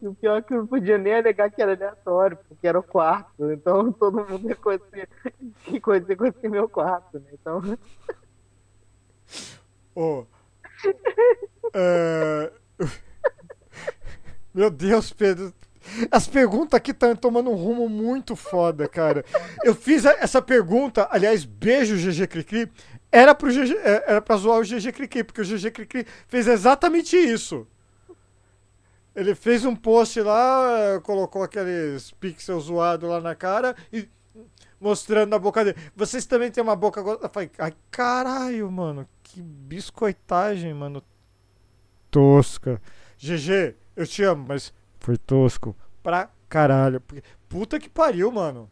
E o pior é que eu não podia nem alegar que era aleatório, porque era o quarto. Então todo mundo ia conhecer conhecer meu quarto, né? Então. Ô, é, Meu Deus, Pedro. As perguntas aqui estão tomando um rumo muito foda, cara. Eu fiz essa pergunta, aliás, beijo GG Cricri, era pro GG, é, era pra zoar o GG Cricri, porque o GG Cricri fez exatamente isso. Ele fez um post lá, colocou aqueles pixels zoados lá na cara e mostrando na boca dele. Vocês também têm uma boca. go-" Eu falei, ai caralho, mano, que biscoitagem, mano. Tosca. GG, eu te amo, mas foi tosco pra caralho. Puta que pariu, mano.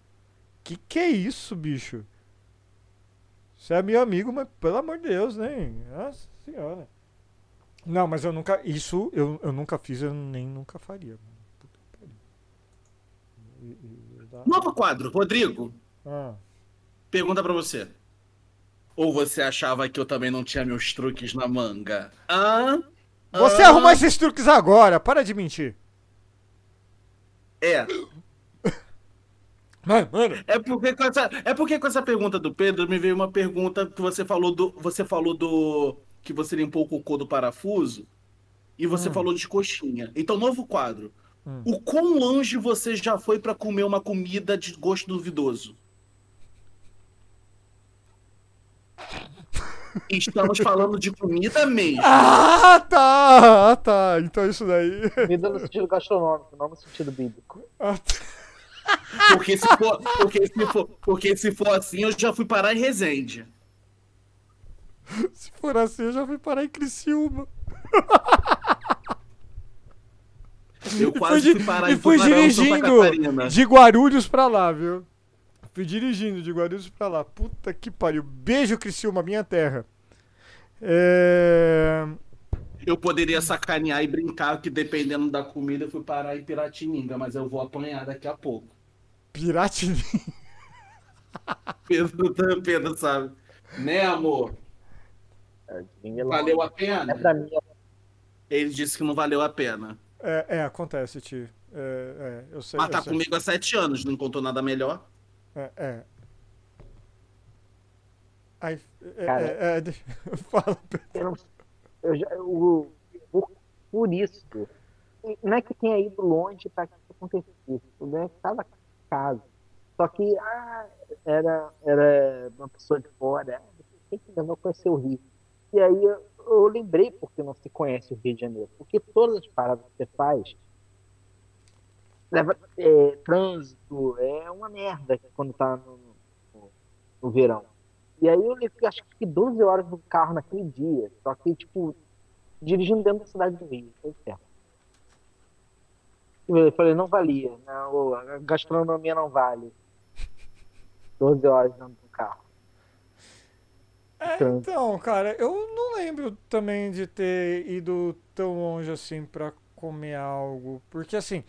Que que é isso, bicho? Você é meu amigo, mas pelo amor de Deus, né? Nossa senhora. Não, mas eu nunca. Isso eu, eu nunca fiz, eu nem nunca faria. mano. Puta que pariu. Novo quadro. Rodrigo, Ah. pergunta pra você. Ou você achava que eu também não tinha meus truques na manga? Você Hã? arrumar esses truques agora, para de mentir. É. Mano, mano. É porque, com essa, é porque com essa pergunta do Pedro me veio uma pergunta que você falou do. Você falou do. Que você limpou o cocô do parafuso. E você Hum. falou de coxinha. Então, novo quadro. Hum. O quão longe você já foi pra comer uma comida de gosto duvidoso? Estamos falando de comida mesmo. Ah, tá! Ah, tá. Então isso daí. Vida no sentido gastronômico, não no sentido bíblico. Ah, tá. Porque se for, porque se for, porque se for assim, eu já fui parar em Resende. Se for assim, eu já fui parar em Criciúma. Eu fui, quase fui parar e em fui dirigindo de Guarulhos pra lá, viu? Fui dirigindo de Guarulhos pra lá. Puta que pariu. Beijo, Criciúma, minha terra. É... Eu poderia sacanear e brincar que dependendo da comida eu fui parar em Piratininga, mas eu vou apanhar daqui a pouco. Piratininga. Pedro, Pedro sabe. Né, amor? Valeu a pena? É mim, Ele disse que não valeu a pena. É, é, acontece, tio. É, é, eu sei. Mas eu tá sei. comigo há sete anos, não encontrou nada melhor. É, é. Aí, é, Cara. é, é, fala, Pedro. eu não- eu já, o- por, por isso, não é que tenha ido longe para que isso acontecesse, o é que estava em casa. Só que ah, era, era uma pessoa de fora, você tem que levar a conhecer o Rio. E aí eu, eu lembrei porque não se conhece o Rio de Janeiro. Porque todas as paradas que você faz, leva, é, trânsito, é uma merda quando tá no, no, no verão. E aí eu levei, acho que fiquei 12 horas no carro naquele dia. Só que, tipo, dirigindo dentro da cidade do Rio. Foi certo. Eu falei, não valia. Não, a gastronomia não vale. 12 horas dentro do carro. É, Então- então, cara, eu não lembro também de ter ido tão longe assim pra comer algo. Porque assim,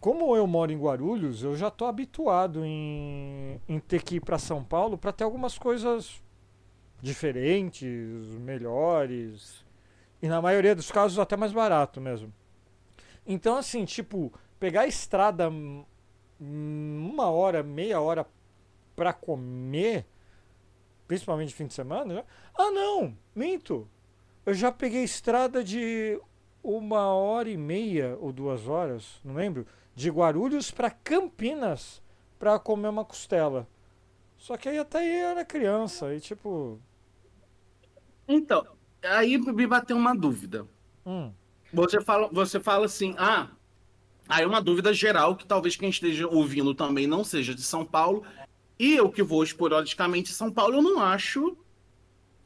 como eu moro em Guarulhos, eu já tô habituado em, em ter que ir pra São Paulo pra ter algumas coisas diferentes, melhores. E na maioria dos casos até mais barato mesmo. Então, assim, tipo, pegar a estrada uma hora, meia hora pra comer, principalmente fim de semana, já... ah não, minto. Eu já peguei estrada de uma hora e meia ou duas horas, não lembro, de Guarulhos pra Campinas pra comer uma costela. Só que aí até aí eu era criança e tipo, Então, aí me bateu uma dúvida. hum, Você fala, você fala assim, ah, aí uma dúvida geral que talvez quem esteja ouvindo também não seja de São Paulo. E eu que vou esporadicamente em São Paulo, eu não acho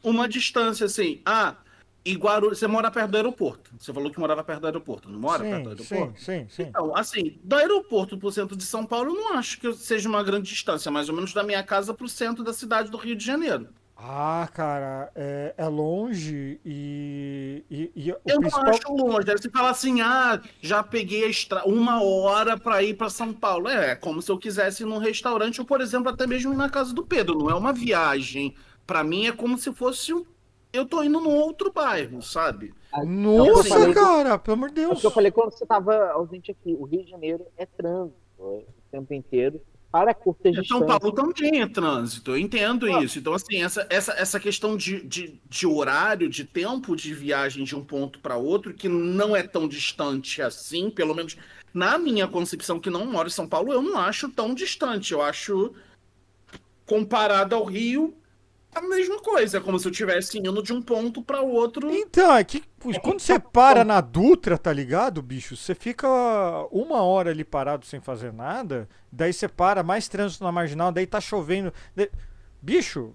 uma distância assim. Ah, e Guarulhos, você mora perto do aeroporto. Você falou que morava perto do aeroporto, não mora perto do sim, aeroporto? sim, sim, sim. Então, assim, do aeroporto pro centro de São Paulo, eu não acho que seja uma grande distância, mais ou menos da minha casa pro centro da cidade do Rio de Janeiro. Ah, cara, é, é longe e, e, e Eu principal... não acho longe. Aí você fala assim, ah, já peguei uma hora para ir para São Paulo. É, é como se eu quisesse ir num restaurante ou, por exemplo, até mesmo ir na casa do Pedro. Não é uma viagem. Para mim é como se fosse um... eu tô indo num outro bairro, sabe? Nossa, falei- cara, pelo amor de É o Deus. que eu falei quando você estava ausente aqui. O Rio de Janeiro é trânsito é, o tempo inteiro para curtas São. Paulo também é trânsito, eu entendo Ah. isso. Então, assim, essa, essa, essa questão de, de, de horário, de tempo de viagem de um ponto para outro, que não é tão distante assim, pelo menos na minha concepção, que não moro em São Paulo, eu não acho tão distante. Eu acho, comparado ao Rio, a mesma coisa. É como se eu estivesse indo de um ponto para outro. Então, é que pô, quando você para na Dutra, tá ligado, bicho? Você fica uma hora ali parado sem fazer nada, daí você para, mais trânsito na marginal, daí tá chovendo. daí- Bicho,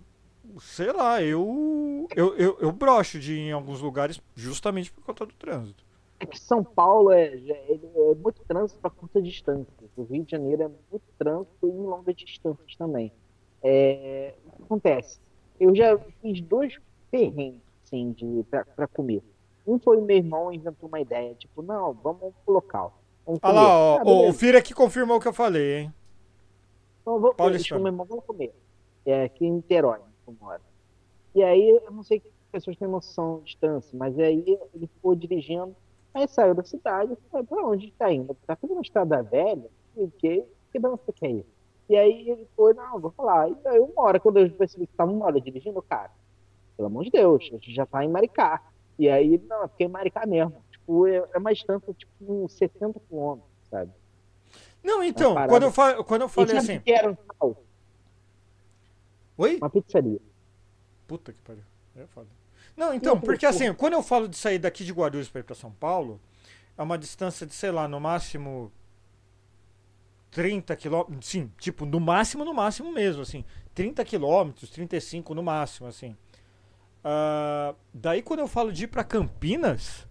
sei lá, eu, eu, eu, eu brocho de ir em alguns lugares justamente por conta do trânsito. É que São Paulo é, ele é muito trânsito para curta distância. O Rio de Janeiro é muito trânsito em longas distâncias também. É, o que acontece? Eu já fiz dois perrengues assim, de, para comer. Um foi o meu irmão inventou uma ideia, tipo, não, vamos pro local. Vamos Olha comer. lá, ó, Ah, o beleza. Fira aqui confirmou o que eu falei, hein? Então, vou, Paulistano. meu irmão, vamos comer. É aqui em Niterói, que eu moro. E aí, eu não sei que as pessoas têm noção de distância, mas aí ele ficou dirigindo, aí saiu da cidade, e falou, pra onde tá indo? Tá fazendo uma estrada velha? E que, que de onde você quer ir? E aí ele foi, não, vou falar. E aí uma hora, quando eu percebi que tava uma hora dirigindo, cara, pelo amor de Deus, a gente já tá em Maricá. E aí, não, eu fiquei em Maricá mesmo. Tipo, é é uma distância, tipo, uns 70 quilômetros, sabe? Não, então, parada. quando eu, fa quando eu falei assim. que era? Não, Oi? Uma pizzaria. Puta que pariu. É foda. Não, então, Não, porque assim, quando eu falo de sair daqui de Guarulhos para ir para São Paulo, é uma distância de, sei lá, no máximo 30 quilômetros. Sim, tipo, no máximo, no máximo mesmo, assim. 30 quilômetros, 35 no máximo, assim. Ah, daí, quando eu falo de ir para Campinas,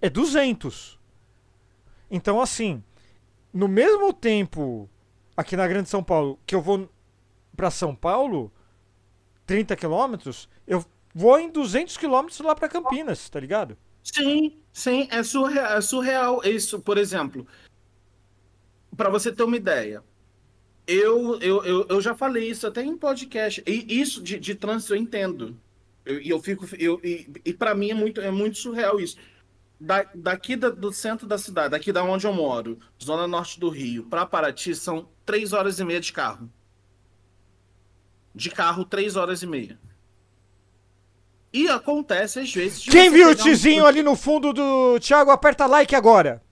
é 200. Então, assim, no mesmo tempo aqui na Grande São Paulo que eu vou para São Paulo, 30 quilômetros, eu vou em 200 quilômetros lá pra Campinas, tá ligado? Sim, sim, é surreal, é surreal. Isso, por exemplo, para você ter uma ideia, eu, eu, eu, eu já falei isso até em podcast. E isso de, de trânsito eu entendo. E eu, eu, fico. Eu, e e para mim é muito, é muito surreal isso. Da, daqui da- do centro da cidade, daqui da onde eu moro, zona norte do Rio, para Paraty, são três horas e meia de carro. De carro, três horas e meia. E acontece às vezes. Quem viu o pegar um- tizinho ali no fundo do Thiago, aperta like agora.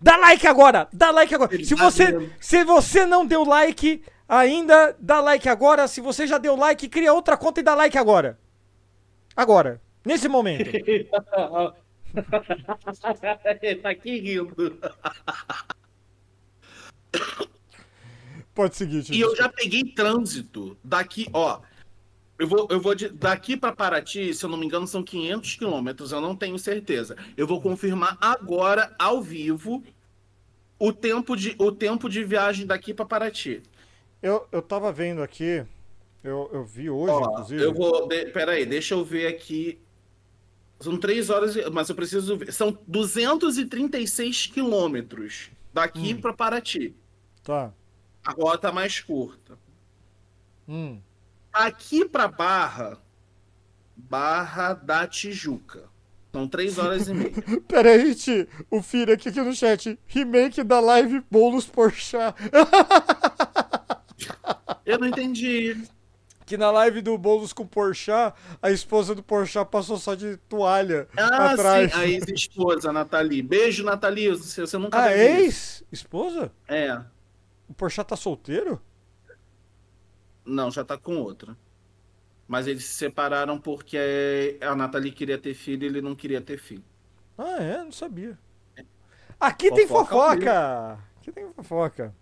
Dá like agora, dá like agora. Ele Se tá você, vendo. se você não deu like ainda, dá like agora. Se você já deu like, cria outra conta e dá like agora. Agora, nesse momento. Ele tá aqui rindo. Pode seguir. E eu já peguei trânsito daqui, ó. Eu vou, eu vou de- daqui para Paraty, se eu não me engano, são 500 quilômetros, eu não tenho certeza. Eu vou confirmar agora, ao vivo, o tempo de, o tempo de viagem daqui para Paraty. Eu, eu tava vendo aqui, eu, eu vi hoje, Ó, inclusive. eu vou. De, peraí, deixa eu ver aqui. São três horas, mas eu preciso ver. São 236 quilômetros daqui Hum. para Paraty. Tá. A rota mais curta. Hum. Aqui para Barra, Barra da Tijuca. São três horas e meia. Pera aí, Ti. O Fira aqui, aqui no chat. Remake da live Boulos Porchat. Eu não entendi. que na live do Boulos com Porchat, a esposa do Porchat passou só de toalha Ah, atrás. sim, a ex-esposa, Nathalie. Beijo, Nathalie. Você, você nunca A isso. ex-esposa? É. O Porchat tá solteiro? Não, já tá com outra. Mas eles se separaram porque a Nathalie queria ter filho e ele não queria ter filho. Ah, é? Não sabia. Aqui tem Fofoca fofoca! Aqui tem fofoca.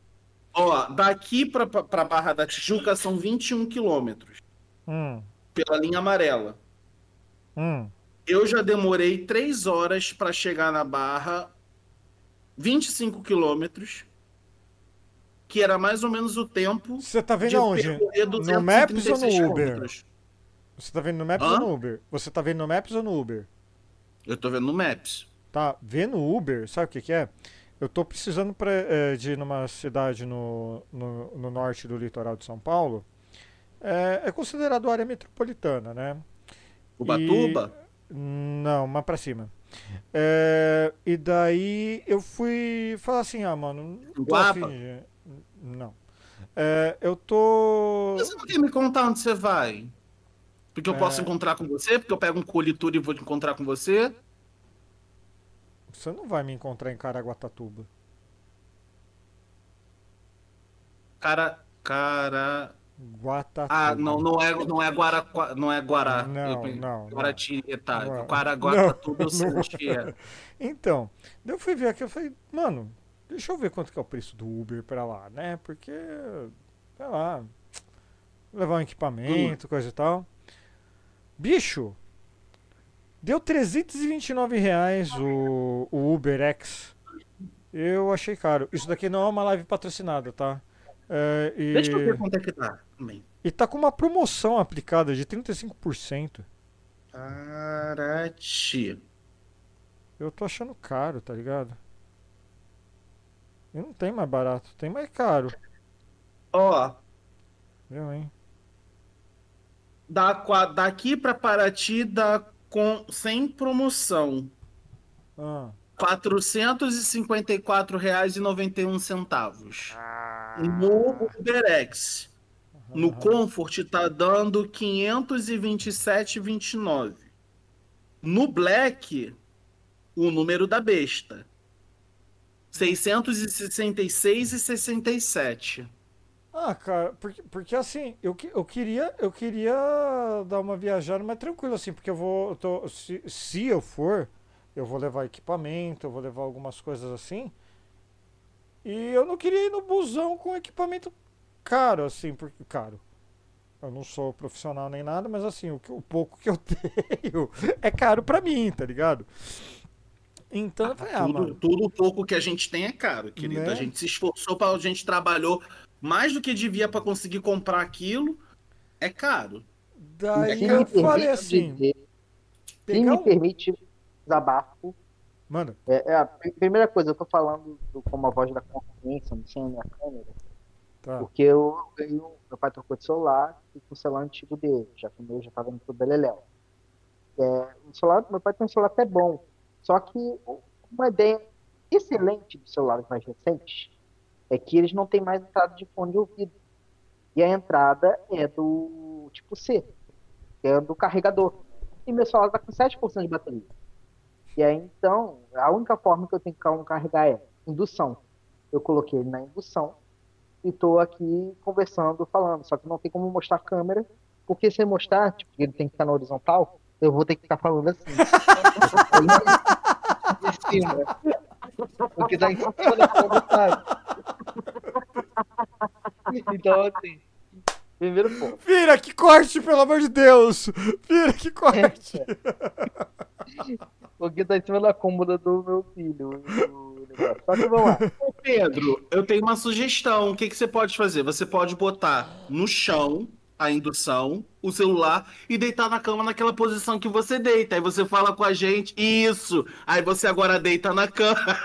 Ó, daqui pra, pra Barra da Tijuca são 21 quilômetros Hum, pela linha amarela. hum. Eu já demorei 3 horas pra chegar na Barra, 25 quilômetros, que era mais ou menos o tempo Você tá vendo de aonde? No Maps ou 236 no Uber? quilômetros. Você tá vendo no Maps Hã? ou no Uber? Você tá vendo no Maps ou no Uber? Eu tô vendo no Maps. Tá, vendo o Uber, sabe o que, que é? Eu tô precisando pra, eh, de ir numa cidade no, no, no norte do litoral de São Paulo. É, é considerado área metropolitana, né? Ubatuba? Não, mais pra cima. É, e daí eu fui falar assim, ah, mano, Guapa? afim. Não. É, eu tô... Você não quer me contar onde você vai? Porque eu É. posso encontrar com você? Porque eu pego um colitura e vou te encontrar com você? Você não vai me encontrar em Caraguatatuba. Cara, cara... Guatatuba. Ah, não, não é, não é Guara, não é Guará. Não, Eu- não, Guaratieta. não. Guaraguatatuba eu sei onde é. Então, eu fui ver aqui, eu falei, mano, deixa eu ver quanto que é o preço do Uber pra lá, né? Porque, sei lá, levar um equipamento, coisa e tal. Bicho, deu 329 reais o, o Uber X. Eu achei caro. Isso daqui não é uma live patrocinada, tá? É, e, Deixa eu ver quanto é que tá. também. e tá com uma promoção aplicada de 35%. Paraty. Eu tô achando caro, tá ligado? E não tem mais barato, tem mais caro. Ó, Viu, hein? qua- daqui pra Paraty dá com, sem promoção. Ah. R$ 454,91. No UberX. No Comfort tá dando 527,29. No Black, o número da besta. 666,67. Ah, cara, porque, porque assim, eu, eu queria eu queria dar uma viajada mais tranquila, assim, porque eu vou. eu tô- se, se eu for, eu vou levar equipamento, eu vou levar algumas coisas assim. E eu não queria ir no busão com equipamento caro, assim, porque. Caro. Eu não sou profissional nem nada, mas assim, o, que- o pouco que eu tenho é caro pra mim, tá ligado? Então eu falei, ah, tudo, mano. tudo pouco que a gente tem é caro, querido. Né? A gente se esforçou para a gente trabalhou mais do que devia para conseguir comprar aquilo. É caro. Daí Se eu me falei permite assim, dizer- se me um permite, desabafo. Manda. É, é a pr- primeira coisa, eu tô falando do, com uma voz da consciência, não sem a minha câmera, Tá. porque eu ganhei, um- meu pai trocou de celular e com o celular antigo dele, já que o meu já tava indo pro Beleléu. É, o celular, meu pai tem um celular até bom, só que uma ideia excelente dos celulares mais recentes é que eles não têm mais entrada de fone de ouvido. E a entrada é do tipo C, é do carregador. E meu celular tá com 7% de bateria. E aí, então, a única forma que eu tenho que carregar é indução. Eu coloquei ele na indução e tô aqui conversando, falando. Só que não tem como mostrar a câmera, porque se eu mostrar, tipo, ele tem que ficar na horizontal, eu vou ter que ficar falando assim. em cima. Porque tá em cima da sabe? Então, assim, primeiro ponto. Vira, que corte, pelo amor de Deus! Vira, que corte! Porque tá em cima da cômoda do meu filho. Só que vamos lá. Pedro, eu tenho uma sugestão. O que, que você pode fazer? Você pode botar no chão a indução, o celular e deitar na cama naquela posição que você deita. Aí você fala com a gente, isso. Aí você agora deita na cama.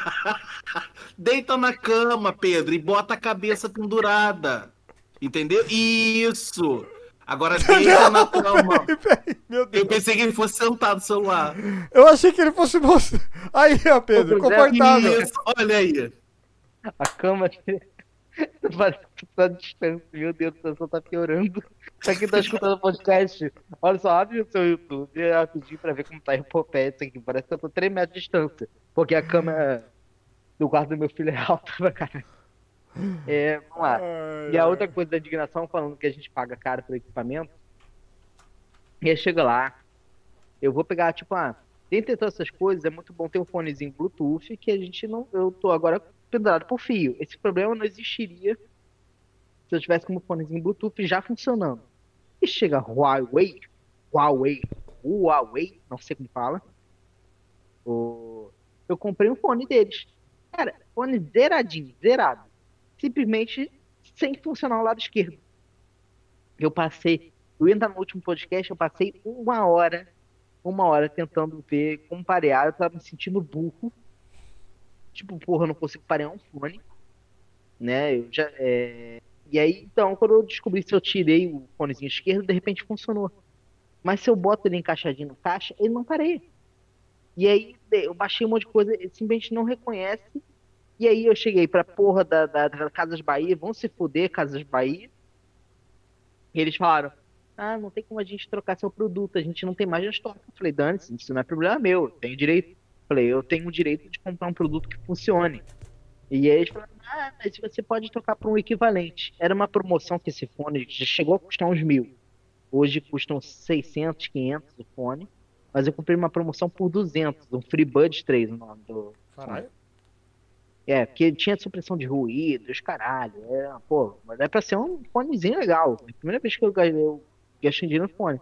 deita na cama, Pedro, e bota a cabeça pendurada. Entendeu? Isso. Agora deita na cama. Meu Deus. Eu pensei que ele fosse sentado no celular. Eu achei que ele fosse. Aí, ó, Pedro, confortável. Isso, olha aí. A cama tá distância. Meu Deus do céu, só tá piorando. Pra quem tá escutando o podcast, olha só, abre o seu YouTube rapidinho pra ver como tá a isso aqui. Parece que eu tô 3 metros de distância. Porque a cama do quarto do meu filho é alta pra caralho. É, vamos lá. E a outra coisa da indignação, falando que a gente paga caro por equipamento. E aí chega lá, eu vou pegar, tipo, ah, dentre todas essas coisas, é muito bom ter um fonezinho Bluetooth que a gente não. Eu tô agora pendurado por fio. Esse problema não existiria se eu tivesse como fonezinho Bluetooth já funcionando. E chega Huawei, Huawei, Huawei, não sei como fala. Eu comprei um fone deles. Cara, fone zeradinho, zerado. Simplesmente sem funcionar o lado esquerdo. Eu passei, eu ia no último podcast, eu passei uma hora, uma hora tentando ver como parear, eu tava me sentindo burro. Tipo, porra, eu não consigo parear um fone. Né? Eu já, é... E aí, então, quando eu descobri se eu tirei o fonezinho esquerdo, de repente funcionou. Mas se eu boto ele encaixadinho no caixa, ele não pareia. E aí eu baixei um monte de coisa, ele simplesmente não reconhece. E aí eu cheguei pra porra da, da, da Casas Bahia, vão se fuder, Casas Bahia. E eles falaram, ah, não tem como a gente trocar seu produto, a gente não tem mais estoque. Eu falei, dane-se, isso não é problema meu, eu tenho direito. Eu falei, eu tenho o direito de comprar um produto que funcione. E aí eles falaram, ah, mas você pode trocar por um equivalente. Era uma promoção que esse fone já chegou a custar uns mil. Hoje custam 600, 500 o fone. Mas eu comprei uma promoção por 200, um FreeBuds 3 o nome do Caralho. É, porque tinha supressão de ruído, os caralho. É, pô, mas é pra ser um fonezinho legal. Foi a primeira vez que eu, ga- eu gastei dinheiro no fone.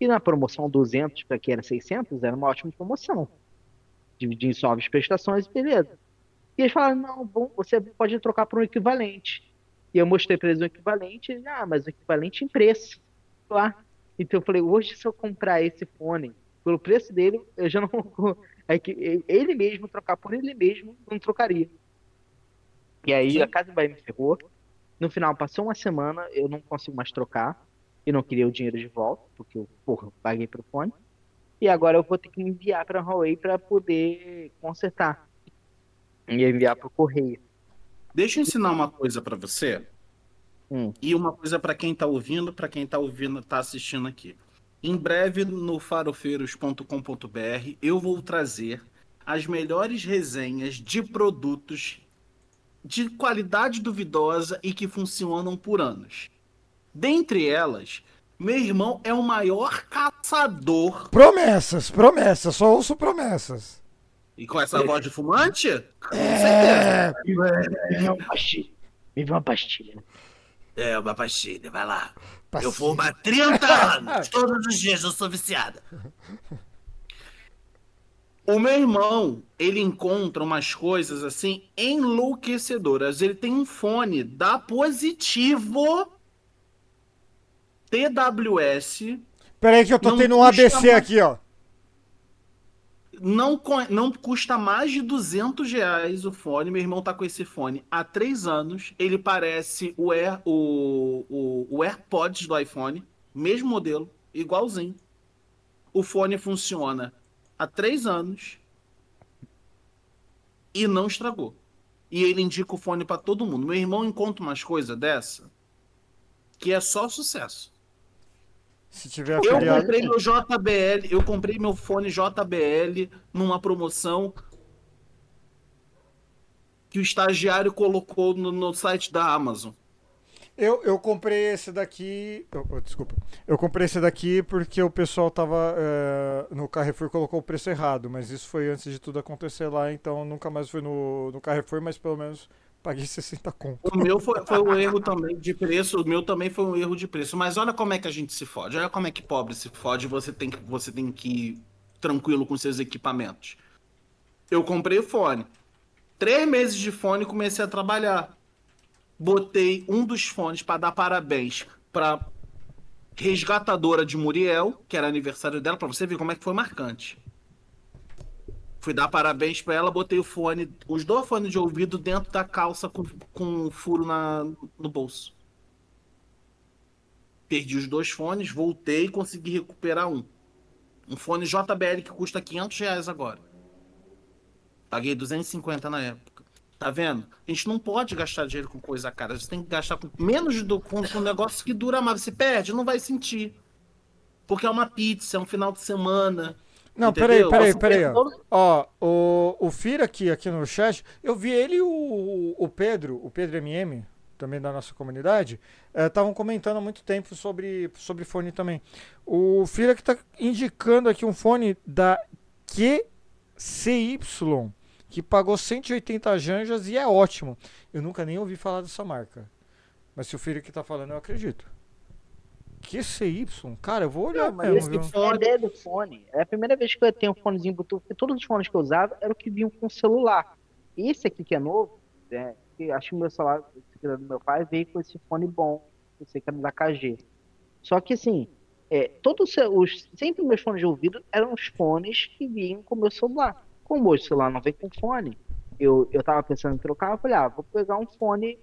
E na promoção 200 pra que era 600, era uma ótima promoção. Dividir em suaves prestações, beleza. E eles falaram, não, bom, você pode trocar por um equivalente. E eu mostrei pra eles o equivalente, eles, ah, mas o equivalente em preço. Lá. Então eu falei, hoje se eu comprar esse fone pelo preço dele, eu já não. É que ele mesmo trocar por ele mesmo, não trocaria. E aí a Casa Bahia me ferrou. No final, passou uma semana, eu não consigo mais trocar. E não queria o dinheiro de volta, porque eu, porra, paguei pro fone. E agora eu vou ter que enviar pra Huawei pra poder consertar. E enviar pro correio. Deixa eu ensinar uma coisa pra você. Hum. E uma coisa pra quem tá ouvindo, pra quem tá ouvindo, tá assistindo aqui. Em breve no farofeiros.com.br eu vou trazer as melhores resenhas de produtos de qualidade duvidosa e que funcionam por anos. Dentre elas, meu irmão é o maior caçador. Promessas, promessas, só ouço promessas. E com essa voz de fumante? Com É, certeza. Me uma pastilha. Me uma pastilha. É, uma pastilha, vai lá. pastilha. Eu fumo há 30 anos. Todos os dias eu sou viciada. O meu irmão, ele encontra umas coisas assim enlouquecedoras. Ele tem um fone da Positivo TWS. Peraí que eu tô tendo um ABC mais- aqui, ó. Não, não custa mais de 200 reais o fone. Meu irmão tá com esse fone há três anos. Ele parece o, Air, o, o, o AirPods do iPhone. Mesmo modelo, igualzinho. O fone funciona há três anos e não estragou. E ele indica o fone pra todo mundo. Meu irmão encontra umas coisas dessa que é só sucesso. Se tiver Eu afiliado. comprei meu JBL, eu comprei meu fone JBL numa promoção que o estagiário colocou no, no site da Amazon. Eu, eu comprei esse daqui. eu- eu- desculpa. Eu comprei esse daqui porque o pessoal tava. eh, no Carrefour colocou o preço errado, mas isso foi antes de tudo acontecer lá, então nunca mais fui no, no Carrefour, mas pelo menos paguei 60 conto. O meu foi, foi um erro também de preço, o meu também foi um erro de preço. Mas olha como é que a gente se fode, olha como é que pobre se fode, você tem que, você tem que ir tranquilo com seus equipamentos. Eu comprei o fone. Três meses de fone comecei a trabalhar. Botei um dos fones para dar parabéns para resgatadora de Muriel, que era aniversário dela, para você ver como é que foi marcante. Fui dar parabéns pra ela, botei o fone, os dois fones de ouvido dentro da calça com, com um furo na, no bolso. Perdi os dois fones, voltei e consegui recuperar um. Um fone JBL que custa 500 reais agora. Paguei 250 na época. Tá vendo? A gente não pode gastar dinheiro com coisa cara. Você tem que gastar com menos do com, com um negócio que dura mais. Você perde, não vai sentir. Porque é uma pizza, é um final de semana. Não, Entendeu? peraí, peraí, peraí. Ó. Ó, o, o Fira aqui, aqui no chat, eu vi ele e o, o Pedro, o Pedro MM, também da nossa comunidade, estavam comentando há muito tempo sobre, sobre fone também. O Fira que tá indicando aqui um fone da QCY, que pagou 180 janjas e é ótimo. Eu nunca nem ouvi falar dessa marca. Mas se o Fira que tá falando, eu acredito. QCY? Cara, eu vou olhar Não, mesmo, esse viu? é a ideia do fone. É a primeira vez que eu tenho um fonezinho Bluetooth, porque todos os fones que eu usava eram que vinham com celular. Esse aqui que é novo, né, que acho que o meu celular, do meu pai, veio com esse fone bom, eu sei que era da KG. Só que assim, é, todos os, sempre meus fones de ouvido eram os fones que vinham com o meu celular. Como hoje o celular não vem com fone, eu, eu tava pensando em trocar, eu falei, ah, vou pegar um fone,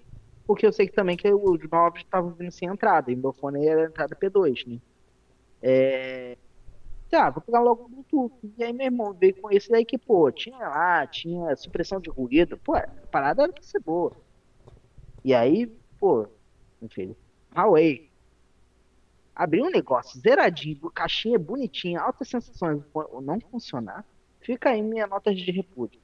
porque eu sei que também que os novos estavam vindo sem entrada, e meu fone era entrada P2, né? É... Tá, vou pegar logo o Bluetooth. E aí meu irmão veio com esse daí que, pô, tinha lá, tinha supressão de ruído. Pô, a parada era pra ser boa. E aí, pô, meu filho, Huawei. Abriu um negócio zeradinho, caixinha bonitinha, altas sensações, não funcionar. Fica aí minha nota de repúdio.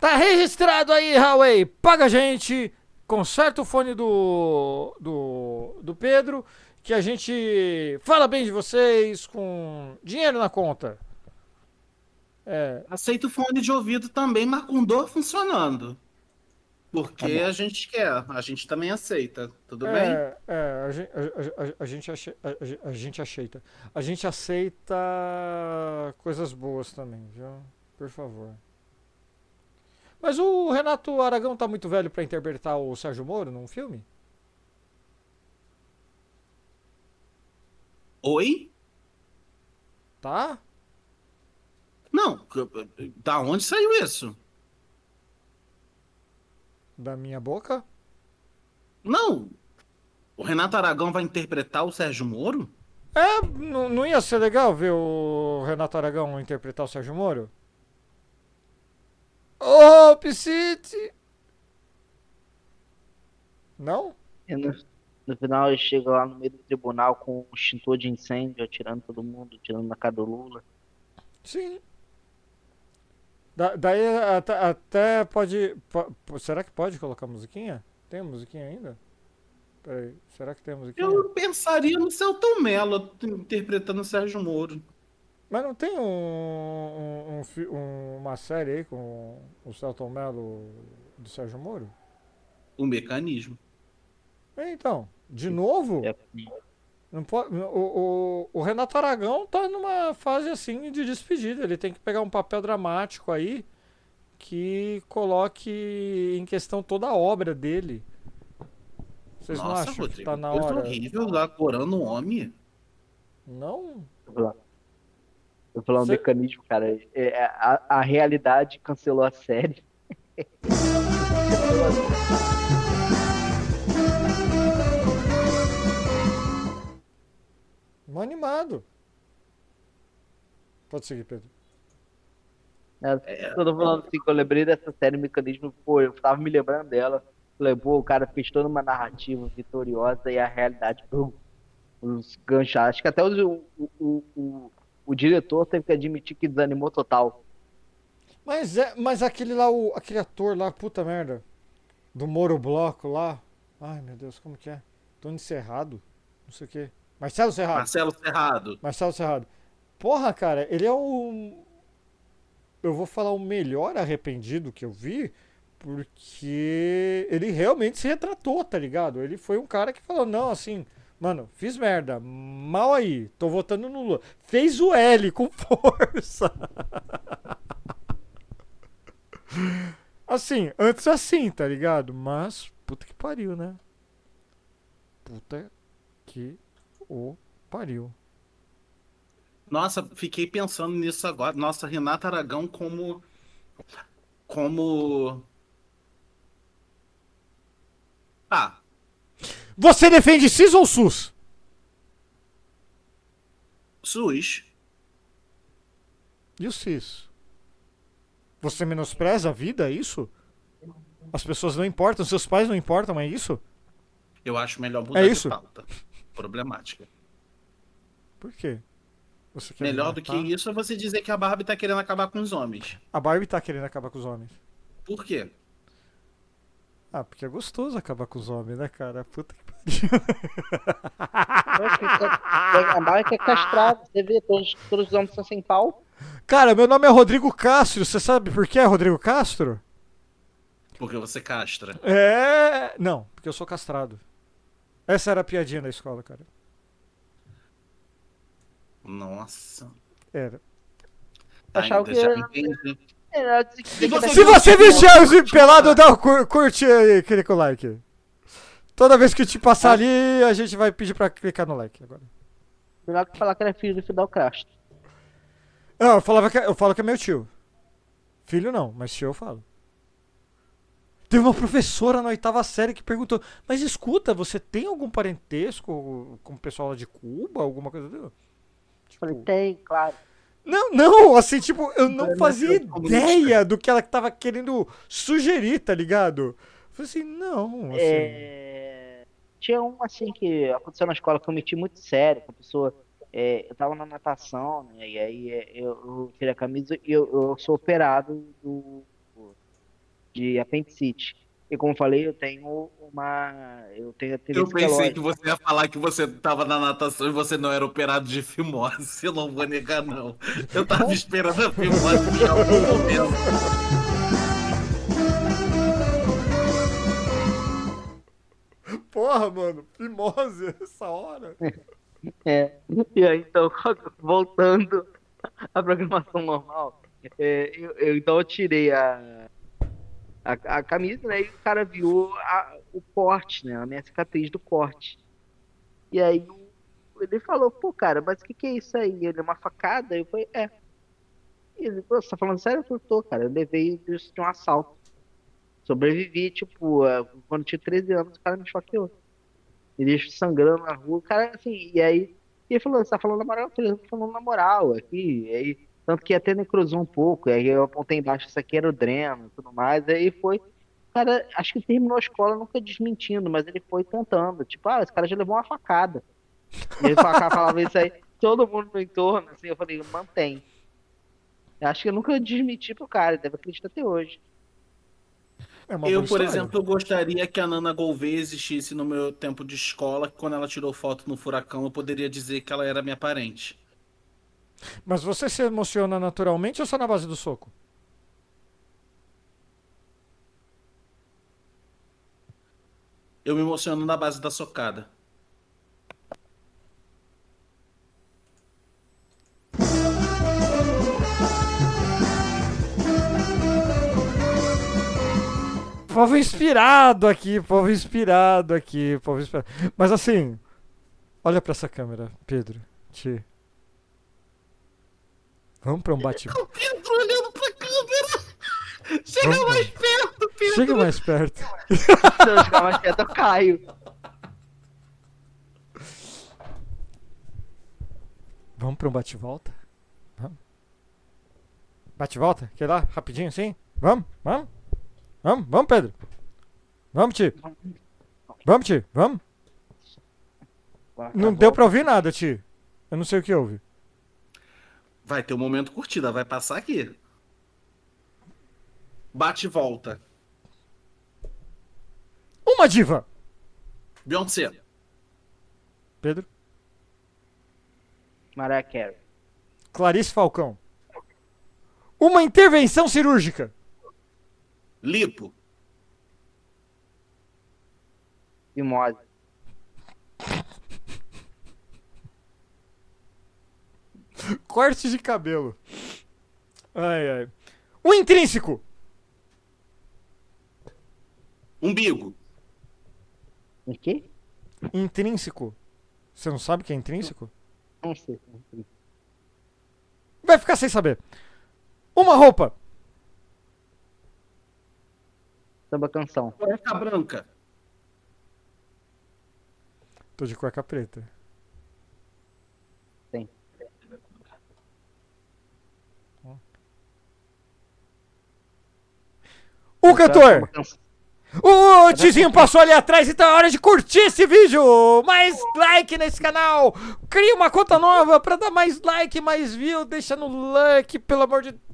Tá registrado aí, Huawei. Paga a gente, conserta o fone do, do, do Pedro, que a gente fala bem de vocês com dinheiro na conta. É, Aceita o fone de ouvido também, mas com dor funcionando. Porque a gente quer, a gente também aceita, tudo bem? é, é, a, gen- a- a- a- gente ache- a gente aceita. A gente aceita coisas boas também, viu? Por favor. Mas o Renato Aragão tá muito velho pra interpretar o Sérgio Moro num filme? Oi? Tá? Não, da onde saiu isso? Da minha boca? Não. O Renato Aragão vai interpretar o Sérgio Moro? É, não, não ia ser legal ver o Renato Aragão interpretar o Sérgio Moro? Ô, Piscite! Não? E no, no final ele chega lá no meio do tribunal com um extintor de incêndio, atirando todo mundo, tirando na cara do Lula. Sim. Da- daí até, até pode, po- po- Será que pode colocar musiquinha? Tem musiquinha ainda? Peraí, será que tem musiquinha? Eu pensaria no Celton Mello interpretando o Sérgio Moro. Mas não tem um, um- um um- uma série aí com o Celton Mello do Sérgio Moro? O mecanismo. Então, de novo? É, Não pode, o, o, o Renato Aragão tá numa fase assim de despedida. Ele tem que pegar um papel dramático aí que coloque em questão toda a obra dele. Vocês não Nossa, acham que Rodrigo, tá na hora? horrível lá corando um homem. Não? Eu falando Cê- mecanismo, cara. é, a, a realidade cancelou a série. Animado. Pode seguir, Pedro. É, eu tô falando assim, que eu lembrei dessa série Mecanismo, pô, eu tava me lembrando dela. Falei, pô, o cara fez toda uma narrativa vitoriosa e a realidade, pum, os ganchos. Acho que até os- o, o, o, o, diretor teve que admitir que desanimou total. Mas, é, mas aquele lá, o, aquele ator lá, puta merda. Do Moro Bloco lá. Ai, meu Deus, como que é? Tony Serrado? Não sei o quê. Marcelo Serrado. Marcelo Serrado. Marcelo Serrado. Porra, cara, ele é o. Eu vou falar o melhor arrependido que eu vi, porque ele realmente se retratou, tá ligado? Ele foi um cara que falou: não, assim, mano, fiz merda, mal aí, tô votando no Lula. Fez o L com força. Assim, antes assim, tá ligado? Mas, puta que pariu, né? Puta que o pariu. Nossa, fiquei pensando nisso agora. Nossa, Renata Aragão como. Como. Ah, Você defende CIS ou SUS? SUS. E o CIS? Você menospreza a vida, é isso? As pessoas não importam, seus pais não importam, é isso? Eu acho melhor mudar É de isso? pauta. Problemática. Por quê? Melhor me do que isso é você dizer que a Barbie tá querendo acabar com os homens. A Barbie tá querendo acabar com os homens. Por quê? Ah, porque é gostoso acabar com os homens, né, cara? Puta que. A marca é castrada, você vê, todos, todos os homens são sem pau. Cara, meu nome é Rodrigo Castro. Você sabe por que é Rodrigo Castro? Porque você castra. É. Não, porque eu sou castrado. Essa era a piadinha da escola, cara. Nossa. Era. Achava Ainda que já era- entendi. Que- Se viu você que- vir Chelsea pelado, dá um cur- curte aí, clica o like. Toda vez que te passar ali, a gente vai pedir pra clicar no like agora. Melhor que falar que era filho do Fidel Castro. Não, eu, falava que, eu falo que é meu tio. Filho não, mas tio eu falo. Teve uma professora na oitava série que perguntou: Mas escuta, você tem algum parentesco com o pessoal lá de Cuba? Alguma coisa do tipo, Falei, tem, claro. Não, não, assim, tipo, eu não fazia eu ideia do que ela tava querendo sugerir, tá ligado? Eu falei assim, não, assim. É, Tinha um assim que aconteceu na escola que eu meti muito sério, com a pessoa. é, eu tava na natação, né? E aí é, eu, eu tirei a camisa e eu, eu sou operado do, de apendicite. E como falei, eu tenho uma. Eu tenho Eu pensei que você ia falar que você tava na natação e você não era operado de fimose. Eu não vou negar, não. Eu tava esperando a fimose em algum momento. Porra, mano, fimose essa hora. É, e aí, então, voltando à programação normal, é, eu, eu- então eu tirei a, a, a camisa, né, e o cara viu a- o corte, né, a minha cicatriz do corte. E aí ele falou, pô, cara, mas o que que é isso aí? Ele é uma facada? Eu falei, é. E ele, pô, você tá falando sério? Eu falei, tô, cara, eu levei isso de um assalto. Sobrevivi, tipo, é, quando tinha 13 anos, o cara me esfaqueou. Ele sangrando na rua, o cara, assim, e aí, e ele falou, você tá falando na moral? Eu falei, eu tô falando na moral aqui, aí, tanto que até necrosou um pouco, aí eu apontei embaixo, isso aqui era o dreno e tudo mais, aí foi, cara, acho que terminou a escola nunca desmentindo, mas ele foi contando, tipo, ah, esse cara já levou uma facada. Ele falava isso aí, todo mundo no entorno, assim, eu falei, mantém. Eu acho que eu nunca desmenti pro cara, deve acreditar até hoje. É uma Eu, por história. exemplo, gostaria que a Nana Gouveia existisse no meu tempo de escola, que quando ela tirou foto no furacão, eu poderia dizer que ela era minha parente. Mas você se emociona naturalmente ou só na base do soco? Eu me emociono na base da socada. Povo inspirado aqui, povo inspirado aqui, povo inspirado. Mas assim, olha pra essa câmera, Pedro, Ti. Vamos pra um bate O Pedro olhando pra câmera. Chega Vamos. mais perto, Pedro. Chega mais perto. Se eu chegar mais perto, eu caio. Vamos pra um bate-volta? Vamos. Bate-volta? Quer lá? Rapidinho assim? Vamos? Vamos? Vamos? Vamos, Pedro? Vamos, Ti? Vamos, Ti? Vamos? Não deu pra ouvir nada, Ti. Eu não sei o que houve. Vai ter um momento curtida, vai passar aqui. Bate e volta. Uma diva! Beyoncé. Pedro? Mariah Carey. Clarice Falcão. Uma intervenção cirúrgica. Lipo. Mimose. Corte de cabelo. Ai, ai. O intrínseco. Umbigo. O quê? Intrínseco. Você não sabe o que é intrínseco? Não sei. não sei. Vai ficar sem saber. Uma roupa. Samba canção. Cueca branca. Tô de cueca preta. Tem. O cantor. O Tizinho passou ali atrás, então é hora de curtir esse vídeo. Mais like nesse canal. Cria uma conta nova pra dar mais like, mais view. Deixa no like, pelo amor de Deus.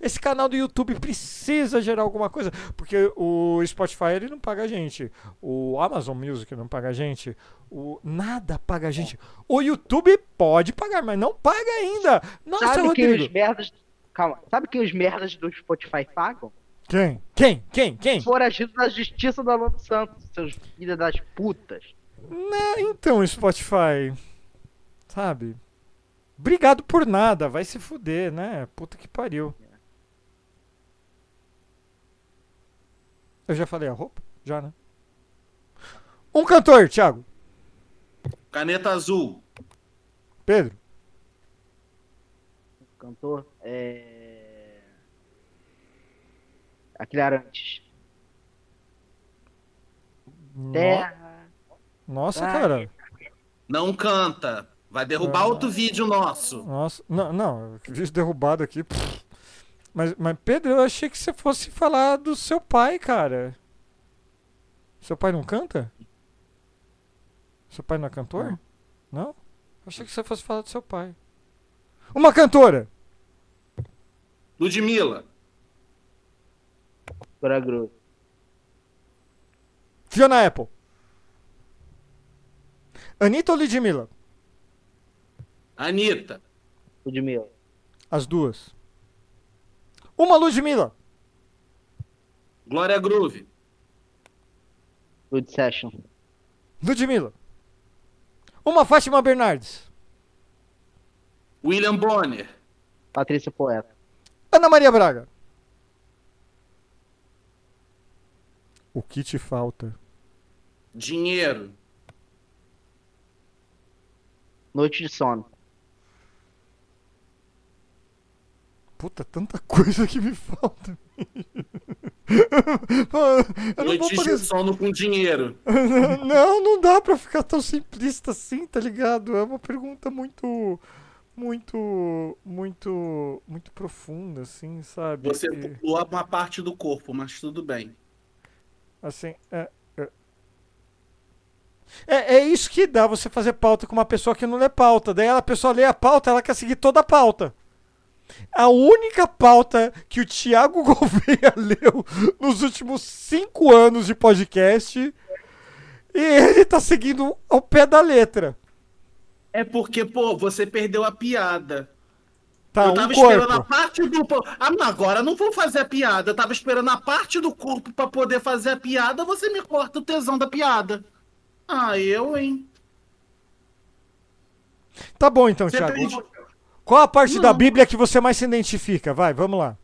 Esse canal do YouTube precisa gerar alguma coisa. Porque o Spotify ele não paga a gente. O Amazon Music não paga a gente. O nada paga a gente. O YouTube pode pagar, mas não paga ainda. Nossa, Sabe quem Rodrigo. os merdas. Calma. Sabe quem os merdas do Spotify pagam? Quem? Quem? Quem? Quem? Foragidos da justiça do Alano Santos, seus filhos das putas. Né, então, Spotify. Sabe? Obrigado por nada, vai se fuder, né? Puta que pariu. Eu já falei a roupa? Já, né? Um cantor, Thiago. Caneta azul. Pedro. Cantor. É. Aquele Arantes. No- Terra. Nossa, Ai. cara. Não canta. Vai derrubar Ah. outro vídeo nosso. Nossa. Não, não. Vídeo derrubado aqui. pff. Mas, mas, Pedro, eu achei que você fosse falar do seu pai, cara. Seu pai não canta? Seu pai não é cantor? Não? Eu achei que você fosse falar do seu pai. Uma cantora! Ludmilla. Dora Groove. Fiona Apple. Anitta ou Ludmilla? Anitta. Ludmilla. As duas. Uma Ludmilla. Glória Groove. Lud Session. Ludmilla. Uma Fátima Bernardes. William Bonner. Patrícia Poeta. Ana Maria Braga. O que te falta? Dinheiro. Noite de sono. Puta, tanta coisa que me falta. Eu não vou de sono com dinheiro. Não, não dá pra ficar tão simplista assim, tá ligado? É uma pergunta muito, muito, muito, muito profunda, assim, sabe? Você E, pulou uma parte do corpo, mas tudo bem. assim, é, é... É, é isso que dá você fazer pauta com uma pessoa que não lê pauta. Daí a pessoa lê a pauta, ela quer seguir toda a pauta. A única pauta que o Thiago Gouveia leu nos últimos cinco anos de podcast e ele tá seguindo ao pé da letra. É porque, pô, você perdeu a piada. Tá, eu um tava esperando a corpo. parte do. Ah, agora eu não vou fazer a piada. Eu tava esperando a parte do corpo pra poder fazer a piada. Você me corta o tesão da piada. Ah, eu, hein? Tá bom então, Você Thiago. perde- Qual a parte da Não. Bíblia que você mais se identifica? Vai, vamos lá.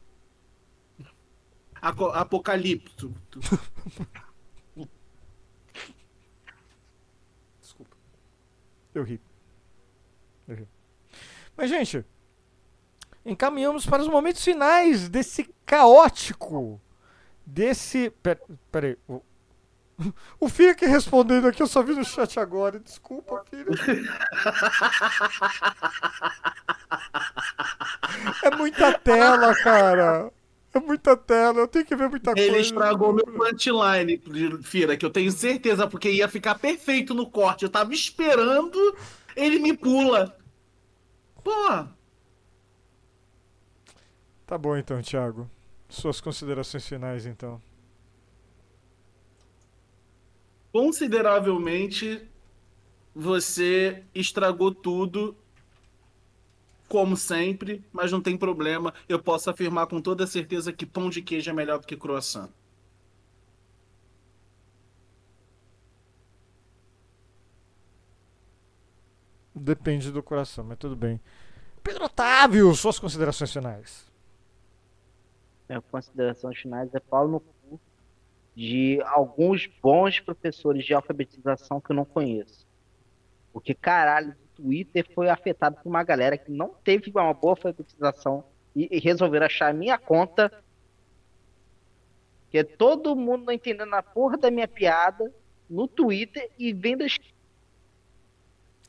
Apocalipto. Desculpa. Eu ri. Eu ri. Mas, gente, encaminhamos para os momentos finais desse caótico. Desse. Pera, peraí. O, o Fique respondendo aqui, eu só vi no chat agora. Desculpa, filho. É muita tela, cara. É muita tela, eu tenho que ver muita Ele coisa. estragou meu punchline, Fira, que eu tenho certeza, porque ia ficar perfeito no corte. Eu tava esperando, ele me pula. Pô, Tá bom então, Thiago. Suas considerações finais, então. Consideravelmente você estragou tudo, como sempre, mas não tem problema. Eu posso afirmar com toda certeza que pão de queijo é melhor do que croissant. Depende do coração, mas tudo bem. Pedro Otávio, suas considerações finais. Minha consideração finais é Paulo no de alguns bons professores de alfabetização que eu não conheço. Porque, caralho, o Twitter foi afetado por uma galera que não teve uma boa alfabetização e, e resolveram achar a minha conta. Que é todo mundo não entendendo a porra da minha piada no Twitter e vendo as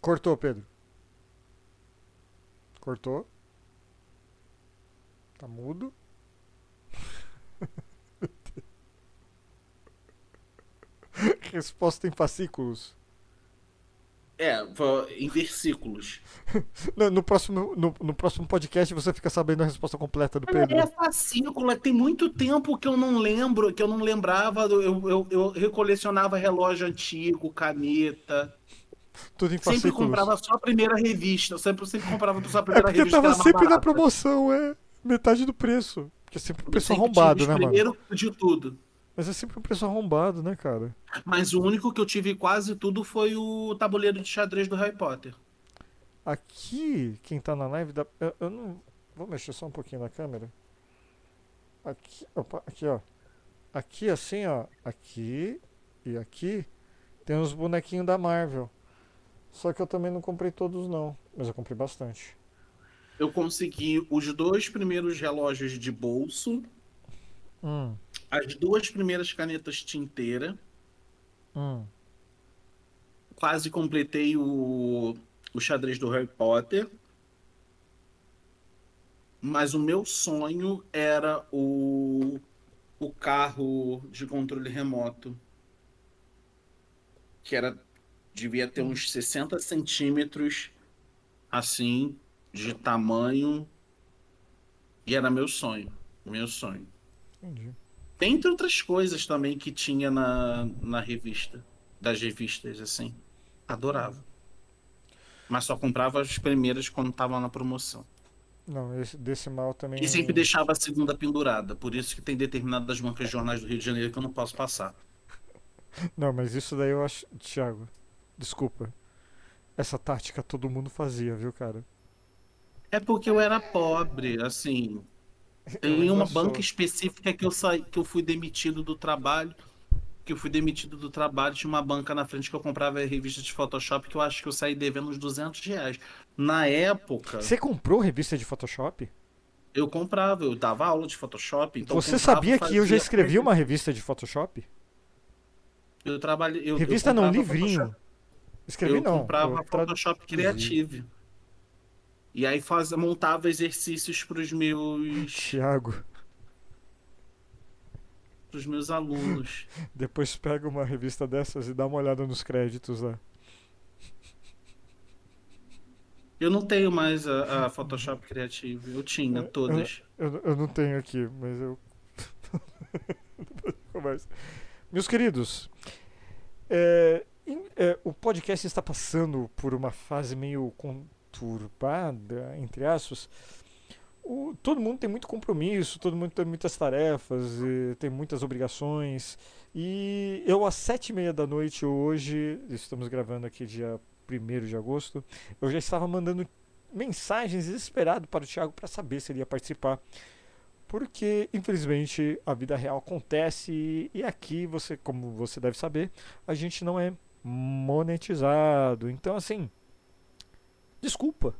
Cortou, Pedro. Cortou. Tá mudo. Resposta em fascículos. É, em versículos. No, no próximo, no, no próximo podcast você fica sabendo a resposta completa do Pedro. É fascículo, tem muito tempo que eu não lembro, que eu não lembrava. Eu, eu, eu recolecionava relógio antigo, caneta. Tudo em Sempre fascículos. comprava só a primeira revista. Eu sempre, sempre comprava só a É primeira porque revista. que tava sempre na barata. promoção, é. Metade do preço. Porque é sempre um preço sempre arrombado, né, mano? primeiro de tudo. Mas é sempre um preço arrombado, né, cara? Mas o único que eu tive quase tudo foi o tabuleiro de xadrez do Harry Potter. Aqui, quem tá na live, dá... eu, eu não. Vou mexer só um pouquinho na câmera. Aqui, opa, aqui, ó. Aqui, assim, ó. Aqui e aqui tem os bonequinhos da Marvel. Só que eu também não comprei todos, não. Mas eu comprei bastante. Eu consegui os dois primeiros relógios de bolso, Hum, as duas primeiras canetas tinteira, hum. quase completei o, o xadrez do Harry Potter. Mas o meu sonho era o, o carro de controle remoto. Que era. Devia ter uns 60 centímetros, assim, de tamanho. E era meu sonho. Meu sonho. Entendi. Entre outras coisas também que tinha na, na revista. Das revistas, assim. Adorava. Mas só comprava as primeiras quando estavam na promoção. Não, esse desse mal também. E sempre deixava a segunda pendurada. Por isso que tem determinadas bancas de jornais do Rio de Janeiro que eu não posso passar. Não, mas isso daí eu acho. Thiago, desculpa. Essa tática todo mundo fazia, viu, cara? É porque eu era pobre, assim. Eu Tem uma banca específica que eu saí, que eu fui demitido do trabalho. Que eu fui demitido do trabalho, tinha uma banca na frente que eu comprava revista de Photoshop que eu acho que eu saí devendo uns 200 reais. Na época, Você comprou revista de Photoshop? eu comprava, eu dava aula de Photoshop. Então Você comprava, sabia que eu já escrevi uma revista de Photoshop? Eu trabalhei. Eu, Revista eu não, comprava livrinho. Photoshop. Escrevi eu não. comprava eu tradu- Photoshop Creative. E aí faz, montava exercícios para os meus, Thiago, pros meus alunos. depois pega uma revista dessas e dá uma olhada nos créditos lá. Eu não tenho mais a, a Photoshop Creative. Eu tinha todas. Eu, eu não tenho aqui, mas eu. Eu. Meus queridos, é, é, o podcast está passando por uma fase meio conturbada, entre aspas. O- todo mundo tem muito compromisso, todo mundo tem muitas tarefas, tem muitas obrigações. E eu, às sete e meia da noite hoje, estamos gravando aqui dia 1 de agosto, eu já estava mandando mensagens desesperado para o Thiago para saber se ele ia participar. Porque, infelizmente, a vida real acontece e, e aqui, você, como você deve saber, a gente não é monetizado. Então, assim, desculpa.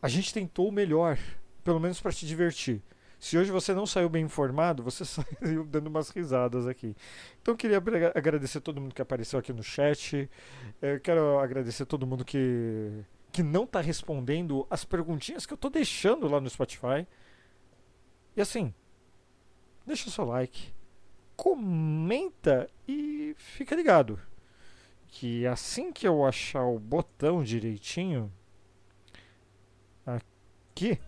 A gente tentou o melhor. pelo menos para te divertir. Se hoje você não saiu bem informado, você saiu dando umas risadas aqui. Então queria agra- agradecer todo mundo que apareceu aqui no chat. Eu quero agradecer todo mundo que, que não tá respondendo as perguntinhas que eu tô deixando lá no Spotify. E assim, deixa o seu like, comenta e fica ligado. Que assim que eu achar o botão direitinho aqui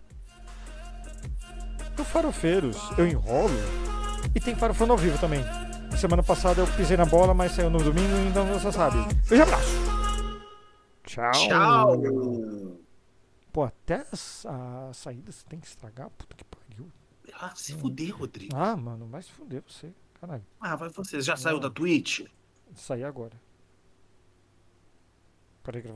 no Farofeiros eu enrolo e tem Farofando ao vivo também. Semana passada eu pisei na bola, mas saiu no domingo, então você sabe. Beijo abraço. Tchau. Tchau! Pô, até as, as saídas tem que estragar. Puta que pariu. Ah, se fuder, Rodrigo. Ah, mano, vai se fuder você. Caralho. Ah, vai você. Já saiu da Twitch? Sair agora. Paragraf